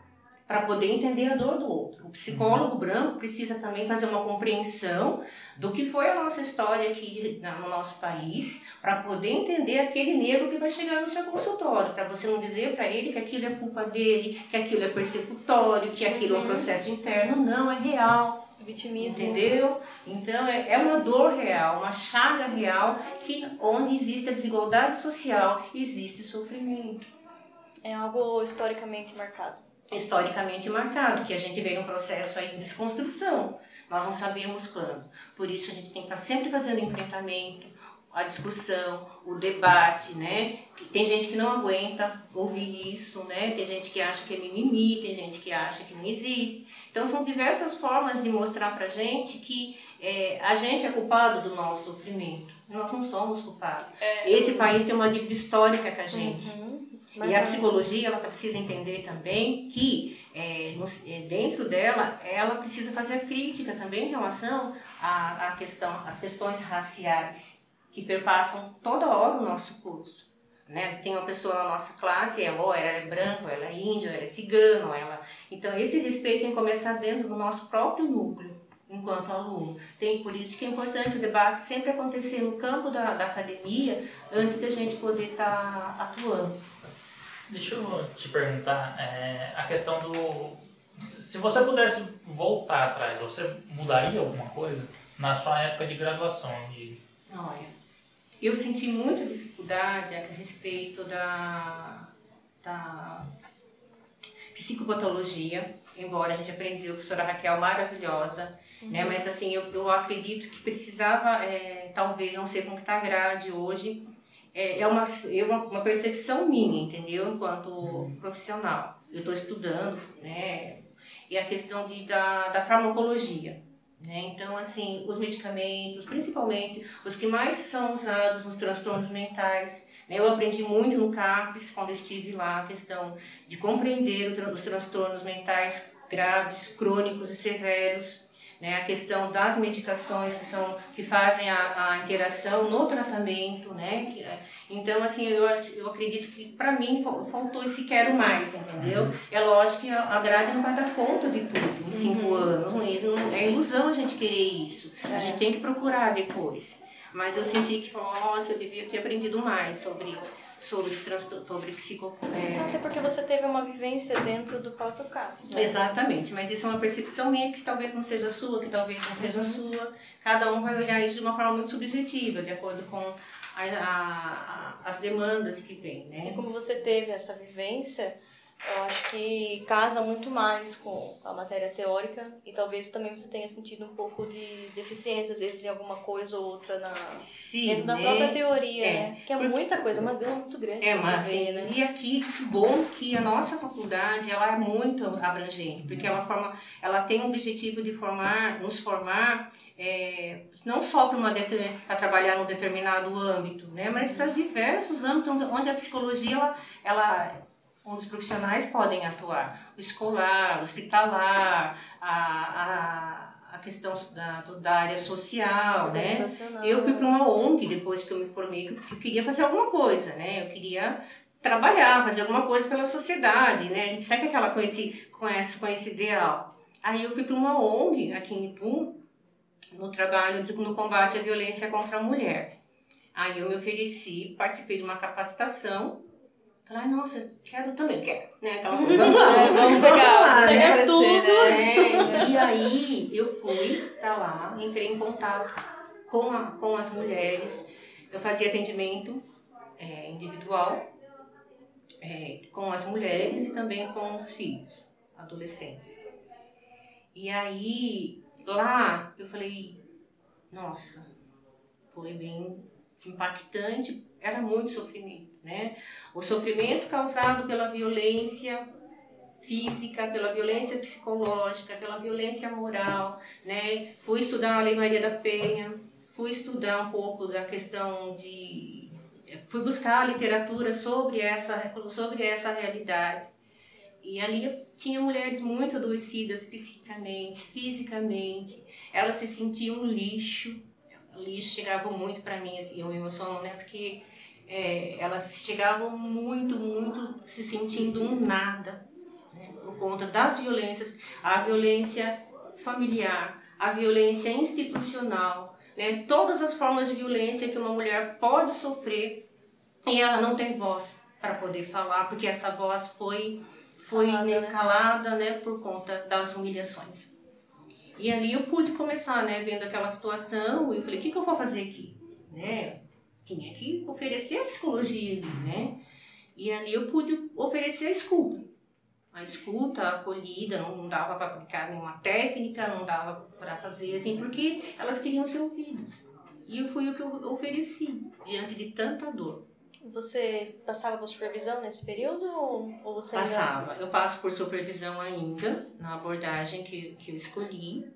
para poder entender a dor do outro. O psicólogo uhum. branco precisa também fazer uma compreensão do que foi a nossa história aqui no nosso país, para poder entender aquele negro que vai chegar no seu consultório, para você não dizer para ele que aquilo é culpa dele, que aquilo é persecutório, que aquilo é um uhum. processo interno. Não, é real. Vitimismo. Entendeu? Então é, é uma dor real, uma chaga real, que onde existe a desigualdade social, existe sofrimento. É algo historicamente marcado historicamente marcado, que a gente veio num processo aí de desconstrução. Nós não sabíamos quando. Por isso a gente tem que estar sempre fazendo enfrentamento, a discussão, o debate, né? Tem gente que não aguenta ouvir isso, né? Tem gente que acha que é mimimi, tem gente que acha que não existe. Então são diversas formas de mostrar pra gente que é, a gente é culpado do nosso sofrimento. Nós não somos culpados. É, Esse país tem uma dívida histórica com a gente. Uhum. E a psicologia ela precisa entender também que é, é, dentro dela ela precisa fazer crítica também em relação à, à questão, às questões raciais que perpassam toda hora o nosso curso. Né? Tem uma pessoa na nossa classe, ela, ou ela é branco, ela é índio, ela é cigano, ela. Então esse respeito tem que começar dentro do nosso próprio núcleo enquanto aluno. Tem por isso que é importante o debate sempre acontecer no campo da, da academia antes de a gente poder estar tá atuando. Deixa eu te perguntar, é, a questão do. Se você pudesse voltar atrás, você mudaria alguma coisa na sua época de graduação? De... Olha, eu senti muita dificuldade a respeito da, da psicopatologia, embora a gente aprendeu, a professora Raquel maravilhosa, uhum. né? Mas assim, eu, eu acredito que precisava, é, talvez, não sei como está a grade hoje, é, é, uma, é uma, uma percepção minha, entendeu? Enquanto uhum. profissional. Eu estou estudando, né? E a questão de, da, da farmacologia. Né? Então, assim, os medicamentos, principalmente os que mais são usados nos transtornos mentais. Né? Eu aprendi muito no CAPES, quando estive lá, a questão de compreender os transtornos mentais graves, crônicos e severos né, a questão das medicações que são que fazem a, a interação no tratamento, né? Que, é, então assim eu, eu acredito que para mim faltou esse quero mais, entendeu? Uhum. É lógico que a, grade não vai dar conta de tudo em cinco uhum. anos, não, não, é ilusão a gente querer isso, é. a gente tem que procurar depois. Mas eu senti que nossa, eu devia ter aprendido mais sobre sobre sobre psico é... até porque você teve uma vivência dentro do próprio CAPS né? exatamente mas isso é uma percepção minha que talvez não seja sua que talvez não seja uhum. sua cada um vai olhar isso de uma forma muito subjetiva de acordo com a, a, a, as demandas que vem né e como você teve essa vivência eu acho que casa muito mais com a matéria teórica e talvez também você tenha sentido um pouco de deficiência, às vezes, em alguma coisa ou outra na, Sim, dentro da né? própria teoria, é, né? Que é porque, muita coisa, uma gama muito grande é, mas, ver, né? E aqui, que bom que a nossa faculdade, ela é muito abrangente, porque ela, forma, ela tem o objetivo de formar, nos formar é, não só para trabalhar num determinado âmbito, né, mas para diversos âmbitos onde a psicologia ela, ela onde os profissionais podem atuar. O escolar, o hospitalar, a, a, a questão da, da área social, né? Eu fui para uma ONG depois que eu me formei, que eu queria fazer alguma coisa, né? Eu queria trabalhar, fazer alguma coisa pela sociedade, né? A gente segue aquela com esse, com esse, com esse ideal. Aí eu fui para uma ONG aqui em Itu, no trabalho, no combate à violência contra a mulher. Aí eu me ofereci, participei de uma capacitação Falei, nossa, quero também, quero, né? Aquela coisa, vamos lá, é, vamos pegar, lá, né? tudo. Né? E aí eu fui pra lá, entrei em contato com, a, com as mulheres, eu fazia atendimento é, individual é, com as mulheres e também com os filhos, adolescentes. E aí, lá, eu falei, nossa, foi bem impactante, era muito sofrimento né? O sofrimento causado pela violência física, pela violência psicológica, pela violência moral, né? Fui estudar a Lei Maria da Penha, fui estudar um pouco da questão de fui buscar literatura sobre essa sobre essa realidade. E ali tinha mulheres muito adoecidas psicicamente, fisicamente. Elas se sentiam um lixo. O lixo chegava muito para mim assim, eu emociono, né? Porque é, elas chegavam muito, muito se sentindo um nada, né, por conta das violências, a violência familiar, a violência institucional, né, todas as formas de violência que uma mulher pode sofrer e ela não tem voz para poder falar, porque essa voz foi, foi calada, né, calada né, por conta das humilhações. E ali eu pude começar, né, vendo aquela situação, e eu falei, o que, que eu vou fazer aqui? Né? Tinha que oferecer a psicologia ali, né? E ali eu pude oferecer a escuta. A escuta, a acolhida, não dava para aplicar nenhuma técnica, não dava para fazer assim, porque elas queriam ser ouvidas. E foi o que eu ofereci diante de tanta dor. Você passava por supervisão nesse período ou você Passava. Ainda... Eu passo por supervisão ainda na abordagem que, que eu escolhi,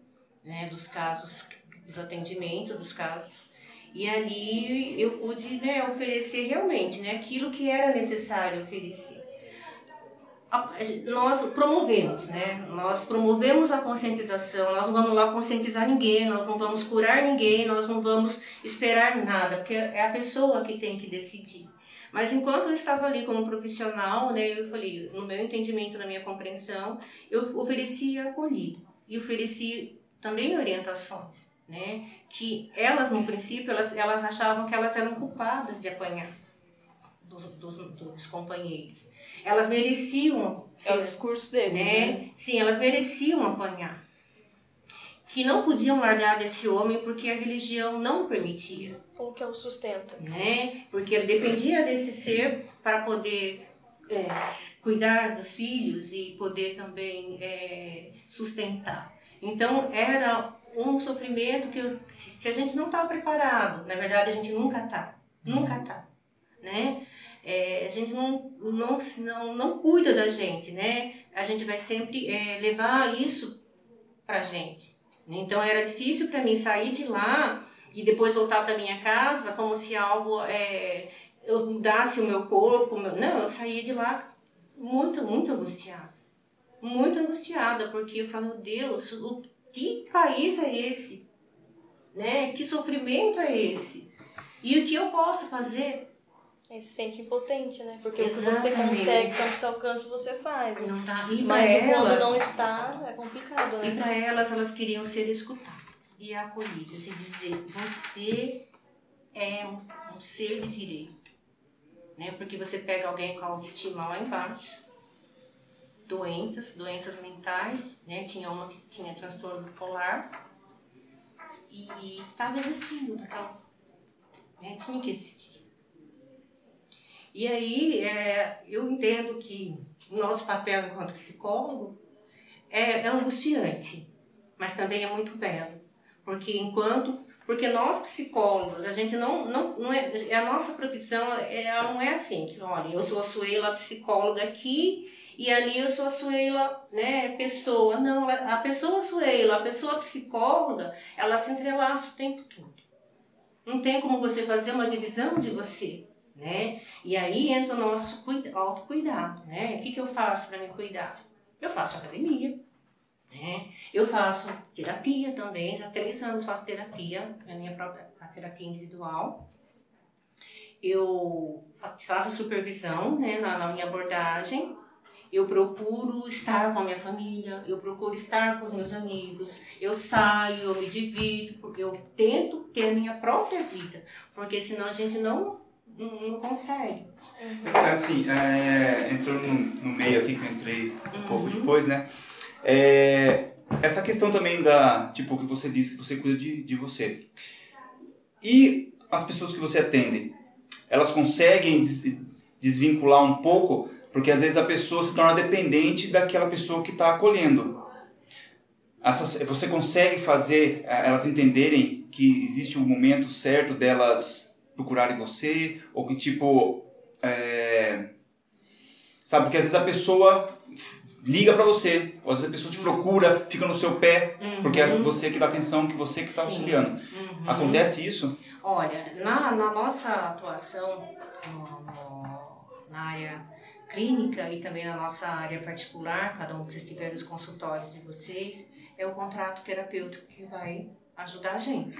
né, dos casos, dos atendimentos, dos casos e ali eu pude né, oferecer realmente né, aquilo que era necessário oferecer. Nós promovemos, né? Nós promovemos a conscientização, nós não vamos lá conscientizar ninguém, nós não vamos curar ninguém, nós não vamos esperar nada, porque é a pessoa que tem que decidir. Mas enquanto eu estava ali como profissional, né, eu falei, no meu entendimento, na minha compreensão, eu oferecia acolhida e ofereci também orientações né? Que elas, no princípio, elas, elas achavam que elas eram culpadas de apanhar dos, dos, dos companheiros. Elas mereciam... É o discurso deles, né? né? Sim, elas mereciam apanhar. Que não podiam largar desse homem porque a religião não permitia. Como que é o sustento? Né? Porque ele dependia desse ser para poder é, cuidar dos filhos e poder também é, sustentar. Então era um sofrimento que eu, se a gente não está preparado, na verdade a gente nunca está, nunca está, né? É, a gente não, não, não, não cuida da gente, né? A gente vai sempre é, levar isso para gente. Então era difícil para mim sair de lá e depois voltar para minha casa como se algo é, eu mudasse o meu corpo. Meu... Não, eu saí de lá muito, muito angustiada. Muito angustiada, porque eu falo, Deus, o que país é esse? Né? Que sofrimento é esse? E o que eu posso fazer? É, se sente impotente, né? Porque Exatamente. o que você consegue, quando você alcança, você faz. Não tá. Mas quando não está, é complicado, né? E para elas, elas queriam ser escutadas e acolhidas e dizer: você é um, um ser de direito. Né? Porque você pega alguém com autoestima lá embaixo, doenças, doenças mentais, né? Tinha uma que tinha transtorno bipolar e estava existindo, então, né? Tinha que existir. E aí é, eu entendo que o nosso papel enquanto psicólogo é, é angustiante, mas também é muito belo. Porque enquanto porque nós psicólogos, a gente não, não, não é, a nossa profissão é, não é assim, que olha, eu sou a Suela psicóloga aqui e ali eu sou a Suela, né, pessoa. Não, a pessoa Suela, a pessoa psicóloga, ela se entrelaça o tempo todo. Não tem como você fazer uma divisão de você né? E aí entra o nosso autocuidado, né? O que, que eu faço para me cuidar? Eu faço academia, né? Eu faço terapia também, já há três anos faço terapia, a minha própria a terapia individual. Eu faço supervisão né, na, na minha abordagem, eu procuro estar com a minha família, eu procuro estar com os meus amigos, eu saio, eu me divido, porque eu tento ter a minha própria vida, porque senão a gente não não, não consegue. Uhum. É assim, é, entrou no, no, meio aqui que eu entrei um uhum. pouco depois, né? É, essa questão também da, tipo, que você disse que você cuida de, de você. E as pessoas que você atende, elas conseguem des, desvincular um pouco, porque às vezes a pessoa se torna dependente daquela pessoa que está acolhendo. Essas, você consegue fazer é, elas entenderem que existe um momento certo delas procurarem você, ou que tipo. É, sabe, porque às vezes a pessoa liga para você, ou às vezes a pessoa te procura, fica no seu pé, uhum. porque é você que dá atenção, que você que está auxiliando. Uhum. Acontece isso? Olha, na, na nossa atuação no, no, na área clínica e também na nossa área particular, cada um vocês tiver os consultórios de vocês, é o contrato terapêutico que vai ajudar a gente.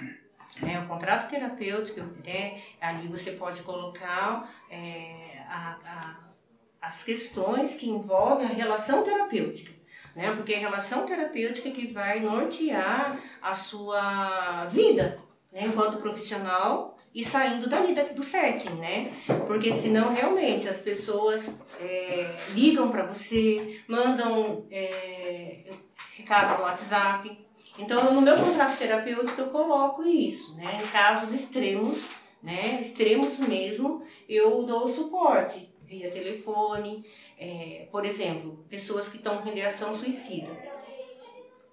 Né? O contrato terapêutico, né? ali você pode colocar é, a, a, as questões que envolvem a relação terapêutica. Né? Porque é a relação terapêutica que vai nortear a sua vida né? enquanto profissional e saindo dali do setting, né? Porque senão realmente as pessoas é, ligam para você, mandam é, recado no WhatsApp, então, no meu contrato terapêutico, eu coloco isso, né? Em casos extremos, né? Extremos mesmo, eu dou suporte via telefone. É, por exemplo, pessoas que estão com ideação suicida,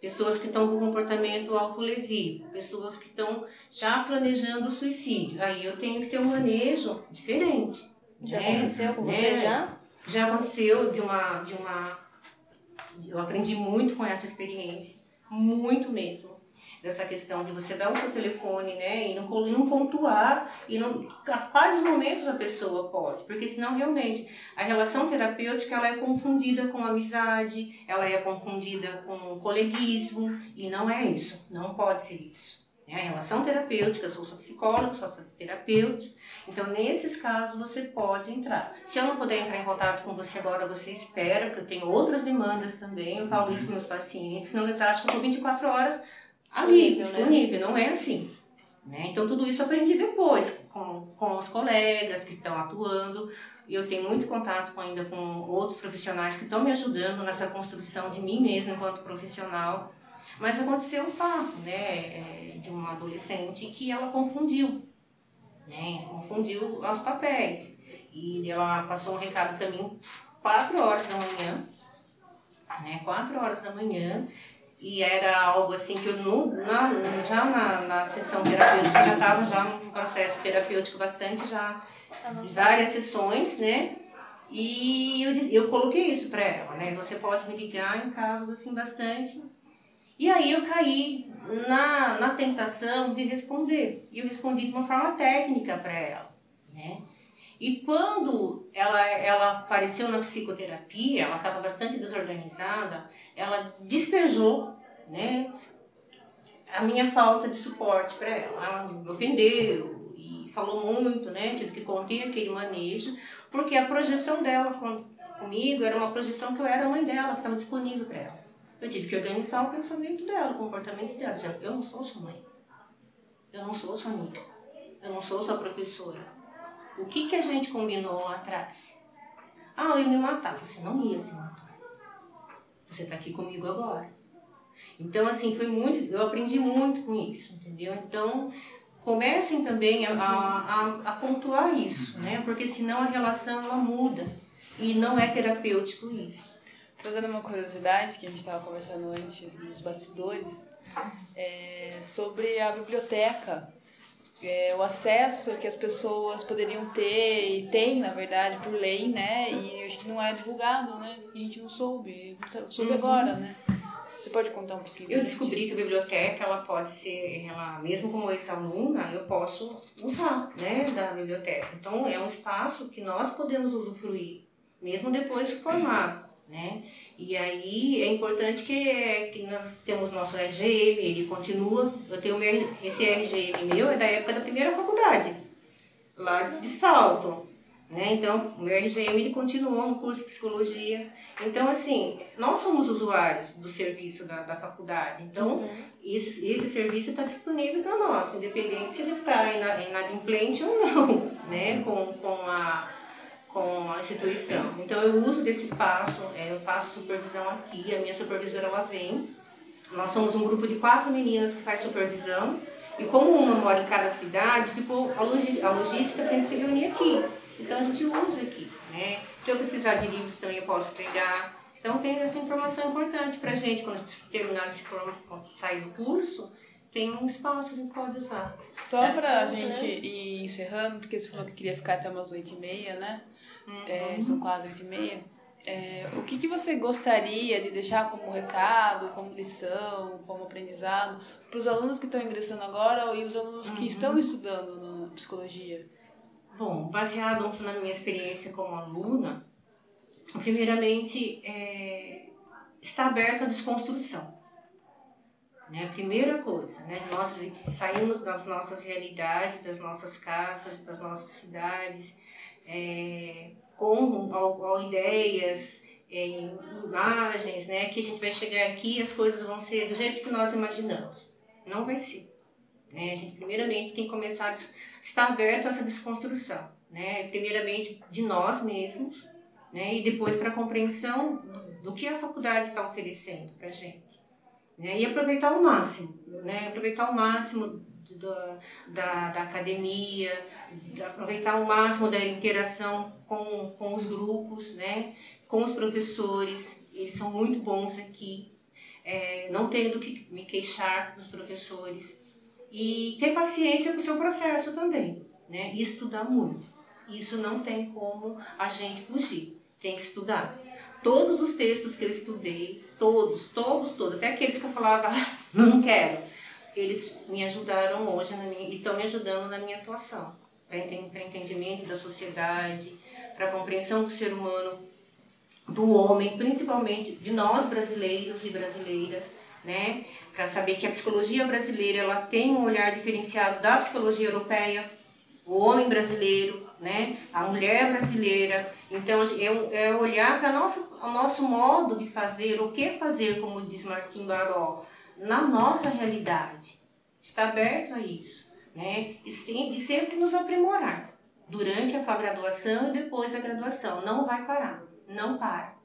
pessoas que estão com comportamento autolesivo, pessoas que estão já planejando o suicídio. Aí eu tenho que ter um manejo diferente. Já né? aconteceu com você é, já? Já aconteceu de uma, de uma. Eu aprendi muito com essa experiência muito mesmo. Dessa questão de você dar o seu telefone, né, e não, não pontuar, e não, quais momentos a pessoa pode, porque senão realmente a relação terapêutica ela é confundida com amizade, ela é confundida com coleguismo, e não é isso, não pode ser isso. É a relação terapêutica, eu sou psicólogo, sou terapeuta. Então, nesses casos, você pode entrar. Se eu não puder entrar em contato com você agora, você espera, porque eu tenho outras demandas também. Eu falo isso para meus pacientes, não eles acham que eu estou 24 horas ali, disponível. Né? Não é assim. Né? Então, tudo isso eu aprendi depois, com, com os colegas que estão atuando. E eu tenho muito contato ainda com outros profissionais que estão me ajudando nessa construção de mim mesma enquanto profissional mas aconteceu um fato, né, é, de uma adolescente que ela confundiu, né, confundiu os papéis. E ela passou um recado para mim quatro horas da manhã, né? Quatro horas da manhã. E era algo assim que eu no, na, já na, na sessão terapêutica já estava já num processo terapêutico bastante já Tá várias sessões, né? E eu, diz- eu coloquei isso para ela, né? Você pode me ligar em casos assim bastante. E aí eu caí na, na tentação de responder. E eu respondi de uma forma técnica para ela, né? E quando ela, ela apareceu na psicoterapia, ela estava bastante desorganizada, ela despejou, né? A minha falta de suporte para ela. Ela me ofendeu e falou muito, né? Tive que conter aquele manejo, porque a projeção dela com, comigo era uma projeção que eu era a mãe dela, que estava disponível para ela. Eu tive que organizar o pensamento dela, o comportamento dela, dizendo, eu não sou sua mãe, eu não sou sua amiga, eu não sou sua professora. O que, que a gente combinou lá atrás? Ah, eu ia me matar. Você não ia se matar. Você está aqui comigo agora. Então, assim, foi muito. Eu aprendi muito com isso, entendeu? Então, comecem também a, a, a, pontuar isso, né? Porque senão a relação ela muda. E não é terapêutico isso. Fazendo uma curiosidade que a gente estava conversando antes nos bastidores, é, sobre a biblioteca. É, o acesso que as pessoas poderiam ter, e tem, na verdade, por lei, né? E acho que não é divulgado, né? E a gente não soube. Soube agora, né? Você pode contar um pouquinho? Eu descobri que a biblioteca, ela pode ser, ela, mesmo como ex-aluna, eu posso usar, né, da biblioteca. Então, é um espaço que nós podemos usufruir, mesmo depois de formado, né? E aí, é importante que, que nós temos nosso RGM, ele continua. Eu tenho meu, esse RGM meu, é da época da primeira faculdade, lá de, de Salto. Né? Então, o meu RGM ele continuou no curso de psicologia. Então, assim, nós somos usuários do serviço da, da faculdade. Então, esse, esse serviço está disponível para nós, independente se ele está inadimplente ou não, né? com, com, a, com a instituição. Então, eu uso desse espaço, é, eu faço supervisão aqui, a minha supervisora ela vem. Nós somos um grupo de quatro meninas que faz supervisão. E como uma mora em cada cidade, ficou a, logi a logística tem que se reunir aqui. Então a gente usa aqui, né? Se eu precisar de livros também eu posso pegar. Então tem essa informação importante pra gente quando terminar esse sair do curso, tem um espaço que a gente pode usar. Só pra Interessante, gente né? ir encerrando, porque você falou que queria ficar até umas 8h30, né? Uhum. É, são quase 8h30. É, o que, que você gostaria de deixar como recado, como lição, como aprendizado para os alunos que estão ingressando agora e os alunos que Uhum. estão estudando na psicologia? Bom, baseado na minha experiência como aluna, primeiramente, é, está aberto à desconstrução. Né? Primeira coisa, né? nós saímos das nossas realidades, das nossas casas, das nossas cidades, é, com ao, ideias, é, imagens, né? que a gente vai chegar aqui e as coisas vão ser do jeito que nós imaginamos. Não vai ser. Né? A gente, primeiramente, tem que começar a estar aberto a essa desconstrução. Né? Primeiramente, de nós mesmos, né? e depois para a compreensão do, que a faculdade está oferecendo para gente. Né? E aproveitar ao máximo, né? aproveitar ao máximo da, da, da academia, de aproveitar ao máximo da interação com, com os grupos, né? com os professores, eles são muito bons aqui, é, não do que me queixar dos professores. E ter paciência com o seu processo também, né? E estudar muito. Isso não tem como a gente fugir, tem que estudar. Todos os textos que eu estudei, todos, todos, todos, até aqueles que eu falava, "Ah, não quero, eles me ajudaram hoje minha, e estão me ajudando na minha atuação, para entendimento da sociedade, para compreensão do ser humano, do homem, principalmente de nós brasileiros e brasileiras, né? Para saber que a psicologia brasileira ela tem um olhar diferenciado da psicologia europeia, o homem brasileiro, né? A mulher brasileira. Então é, é olhar para nosso o nosso modo de fazer, o que fazer, como diz Martim Baró, na nossa realidade. Está aberto a isso, né? E sempre, e sempre nos aprimorar durante a graduação e depois da graduação. Não vai parar, não para.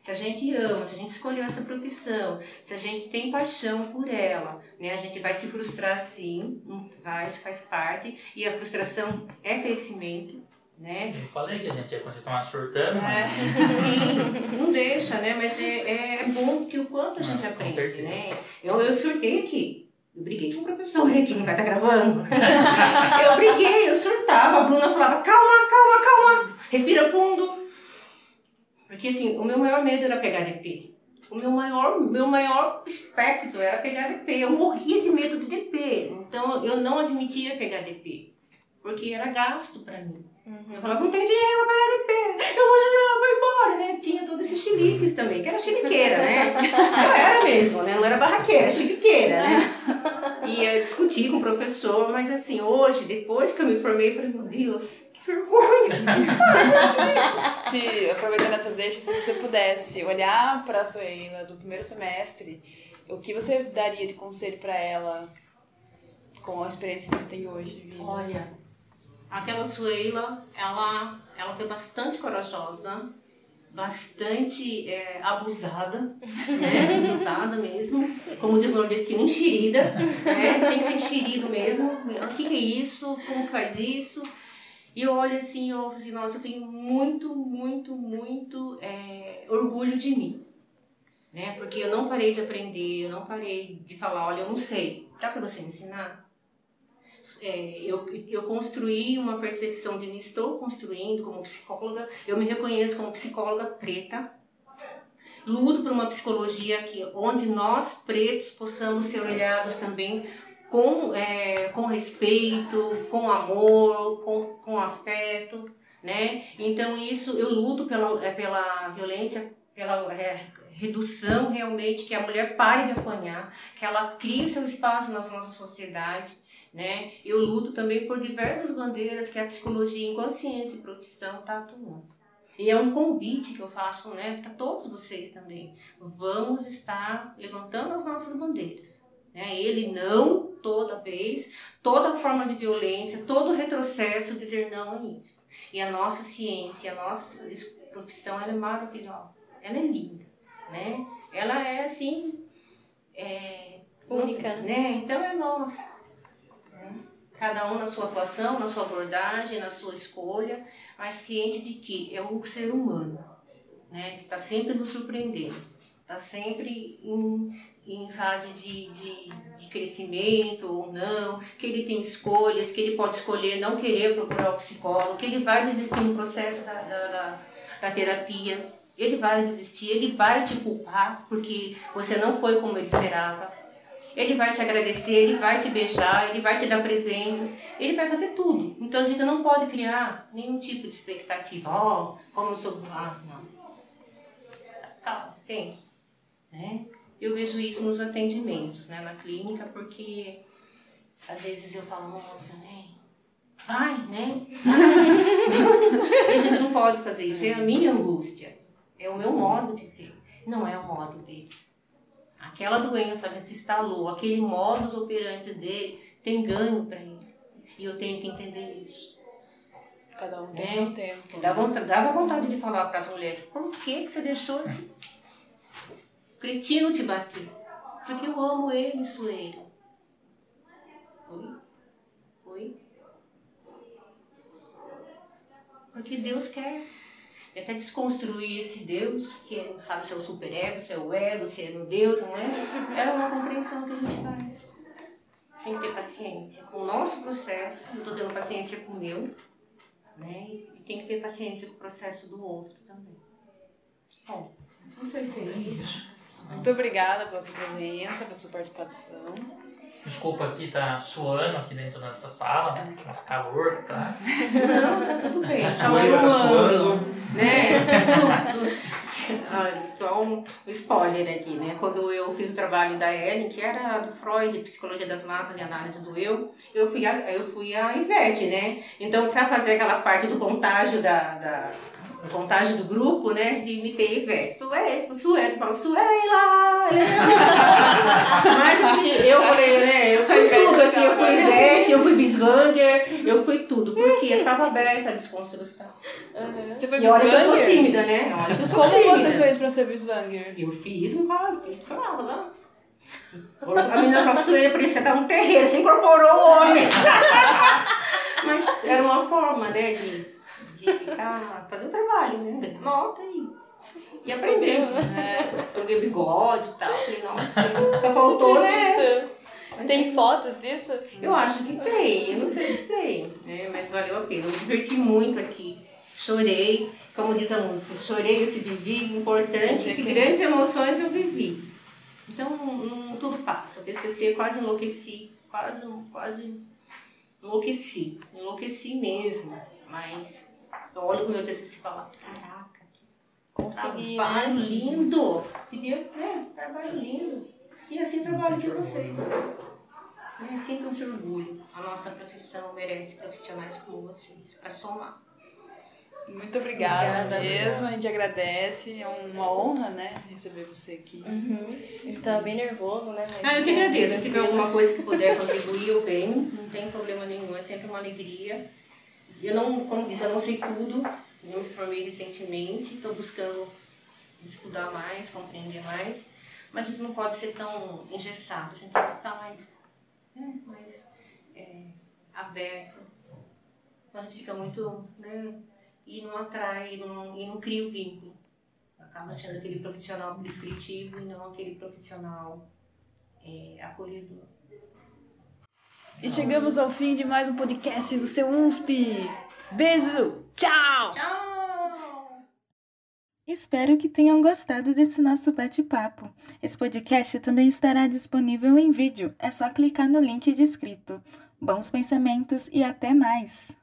Se a gente ama, se a gente escolheu essa profissão, se a gente tem paixão por ela, né? A gente vai se frustrar sim, vai, faz parte. E a frustração é crescimento, né? Eu falei que a gente ia continuar surtando, É. mas Sim, não deixa, né? Mas é, é bom que o quanto a gente com aprende, né? Eu, eu surtei aqui. Eu briguei com o professor aqui, não vai estar gravando. eu briguei, eu surtava. A Bruna falava, calma, calma, calma. Respira fundo. Porque assim, o meu maior medo era pegar DP. O meu maior, meu maior espectro era pegar DP. Eu morria de medo de DP. Então eu não admitia pegar DP. Porque era gasto pra mim. Eu falava, não tem dinheiro pra pagar DP. Eu vou chorar, vou embora, né? Tinha todos esses chiliques também, que era chiliqueira, né? Eu era mesmo, né? Não era barraqueira, era chiliqueira, né? E eu discuti com o professor, mas assim, hoje, depois que eu me formei, eu falei, meu Deus, que vergonha. Se, aproveitando essa deixa, se você pudesse olhar para a Suela do primeiro semestre, o que você daria de conselho para ela com a experiência que você tem hoje de vida? Olha, aquela Suela, ela, ela foi bastante corajosa, bastante é, abusada, né? abusada mesmo, como diz o nordestino, enxerida, né? tem que ser enxerido mesmo. O que, que é isso? Como que faz isso? E eu olho assim, eu falo assim, nossa, eu tenho muito, muito, muito é, orgulho de mim. Né? Porque eu não parei de aprender, eu não parei de falar, olha, eu não sei. Dá para você ensinar? É, eu, eu construí uma percepção de me estou construindo como psicóloga, eu me reconheço como psicóloga preta, luto por uma psicologia que, onde nós pretos possamos ser olhados também com, é, com respeito, com amor, com, com afeto, né? Então isso eu luto pela, é, pela violência, pela é, redução realmente que a mulher pare de apanhar, que ela crie o seu espaço na nossa sociedade, né? Eu luto também por diversas bandeiras que a psicologia, enquanto ciência e profissão, está atuando. E é um convite que eu faço né, para todos vocês também. Vamos estar levantando as nossas bandeiras. Né? Ele não, toda vez, toda forma de violência, todo retrocesso, dizer não a isso. E a nossa ciência, a nossa profissão, ela é maravilhosa. Ela é linda. Né? Ela é assim. É, Única, né? Então é nossa cada um na sua atuação, na sua abordagem, na sua escolha, mas ciente de que é o ser humano, né? Que está sempre nos surpreendendo, está sempre em, em fase de, de, de, crescimento ou não, que ele tem escolhas, que ele pode escolher não querer procurar o psicólogo, que ele vai desistir no processo da, da, da, da terapia, ele vai desistir, ele vai te culpar porque você não foi como ele esperava. Ele vai te agradecer, ele vai te beijar, ele vai te dar presente, ele vai fazer tudo. Então a gente não pode criar nenhum tipo de expectativa. Ó, oh, como eu sou. Ah, não. Calma, tem. Né? Eu vejo isso nos atendimentos, né, na clínica, porque às vezes eu falo, nossa, né? Vai, né? a gente não pode fazer isso. É a minha angústia. É o meu modo de ver. Não é o modo dele. Aquela doença já se instalou, aquele modus operandi dele tem ganho para ele. E eu tenho que entender isso. Cada um tem É. seu tempo. Dá vontade, dava vontade de falar para as mulheres: por que, que você deixou esse cretino te bater? Porque eu amo ele, Sueira. Oi? Oi? Porque Deus quer. E até desconstruir esse Deus, que não sabe se é o superego, se é o ego, se é no Deus, não é? É uma compreensão que a gente faz. Tem que ter paciência com o nosso processo. Eu estou tendo paciência com o meu, né? E tem que ter paciência com o processo do outro também. Bom, não sei se é isso. Muito obrigada pela sua presença, pela sua participação. Desculpa aqui, tá suando aqui dentro dessa sala, né? Mas calor tá. Não, tá tudo bem. Tá tá manuando. suando. né? Ah, Só um spoiler aqui, né? Quando eu fiz o trabalho da Ellen, que era do Freud, Psicologia das Massas e Análise do Eu, eu fui a, eu fui a Ivete, né? Então, para fazer aquela parte do contágio da, da do contágio do grupo, né? De imitei a Ivete. Sué, Sué, tu fala, Suela! Mas assim, eu falei, né? Eu fui tudo aqui, eu fui Ivete, eu fui Biswanger, eu fui tudo, porque eu tava aberta à desconstrução. Você foi E olha que eu sou tímida, né? Olha que eu sou Como tímida. você fez pra ser Biswanger? Eu fiz um eu fiz falava, lá. A menina com a sueira parecia tava um terreiro, se incorporou o homem. Mas era uma forma, né, de, de tá, fazer o trabalho, né? Nota e, e aprender. né? Sobre o bigode e tal. Falei, nossa, só faltou, né? Mas, Tem fotos disso? Eu acho que tem, eu não sei se tem, né? Mas valeu a pena. Eu me diverti muito aqui. Chorei, como diz a música, chorei, eu se vivi. Importante é que grandes emoções eu vivi. Então, não, tudo passa. O PCC quase enlouqueci, quase, quase enlouqueci. Enlouqueci mesmo. Mas eu olho o meu TCC e falo, caraca, Consegui, trabalho né? lindo. Devia, né? Trabalho lindo. E assim trabalho de vocês. Né? Sintam-se orgulho. A nossa profissão merece profissionais como vocês, para somar. Muito obrigada, Obrigada. mesmo, a gente agradece. É uma honra, né, receber você aqui. Uhum. A gente tava bem nervoso, né? Mas Ah, eu que agradeço. Se tiver alguma coisa que puder contribuir, eu venho. Não tem problema nenhum. É sempre uma alegria. Eu não, como diz, eu não sei tudo. Eu me formei recentemente. Estou buscando estudar mais, compreender mais. Mas a gente não pode ser tão engessado. A gente tem que estar mais, né, mais é, aberto. Quando a gente fica muito... Né, e não atrai, e não, e não cria o vínculo. Acaba sendo aquele profissional prescritivo e não aquele profissional é, acolhedor. E chegamos ao fim de mais um podcast do seu USP. Beijo, tchau! Tchau! Espero que tenham gostado desse nosso bate-papo. Esse podcast também estará disponível em vídeo, é só clicar no link descrito. Bons pensamentos e até mais!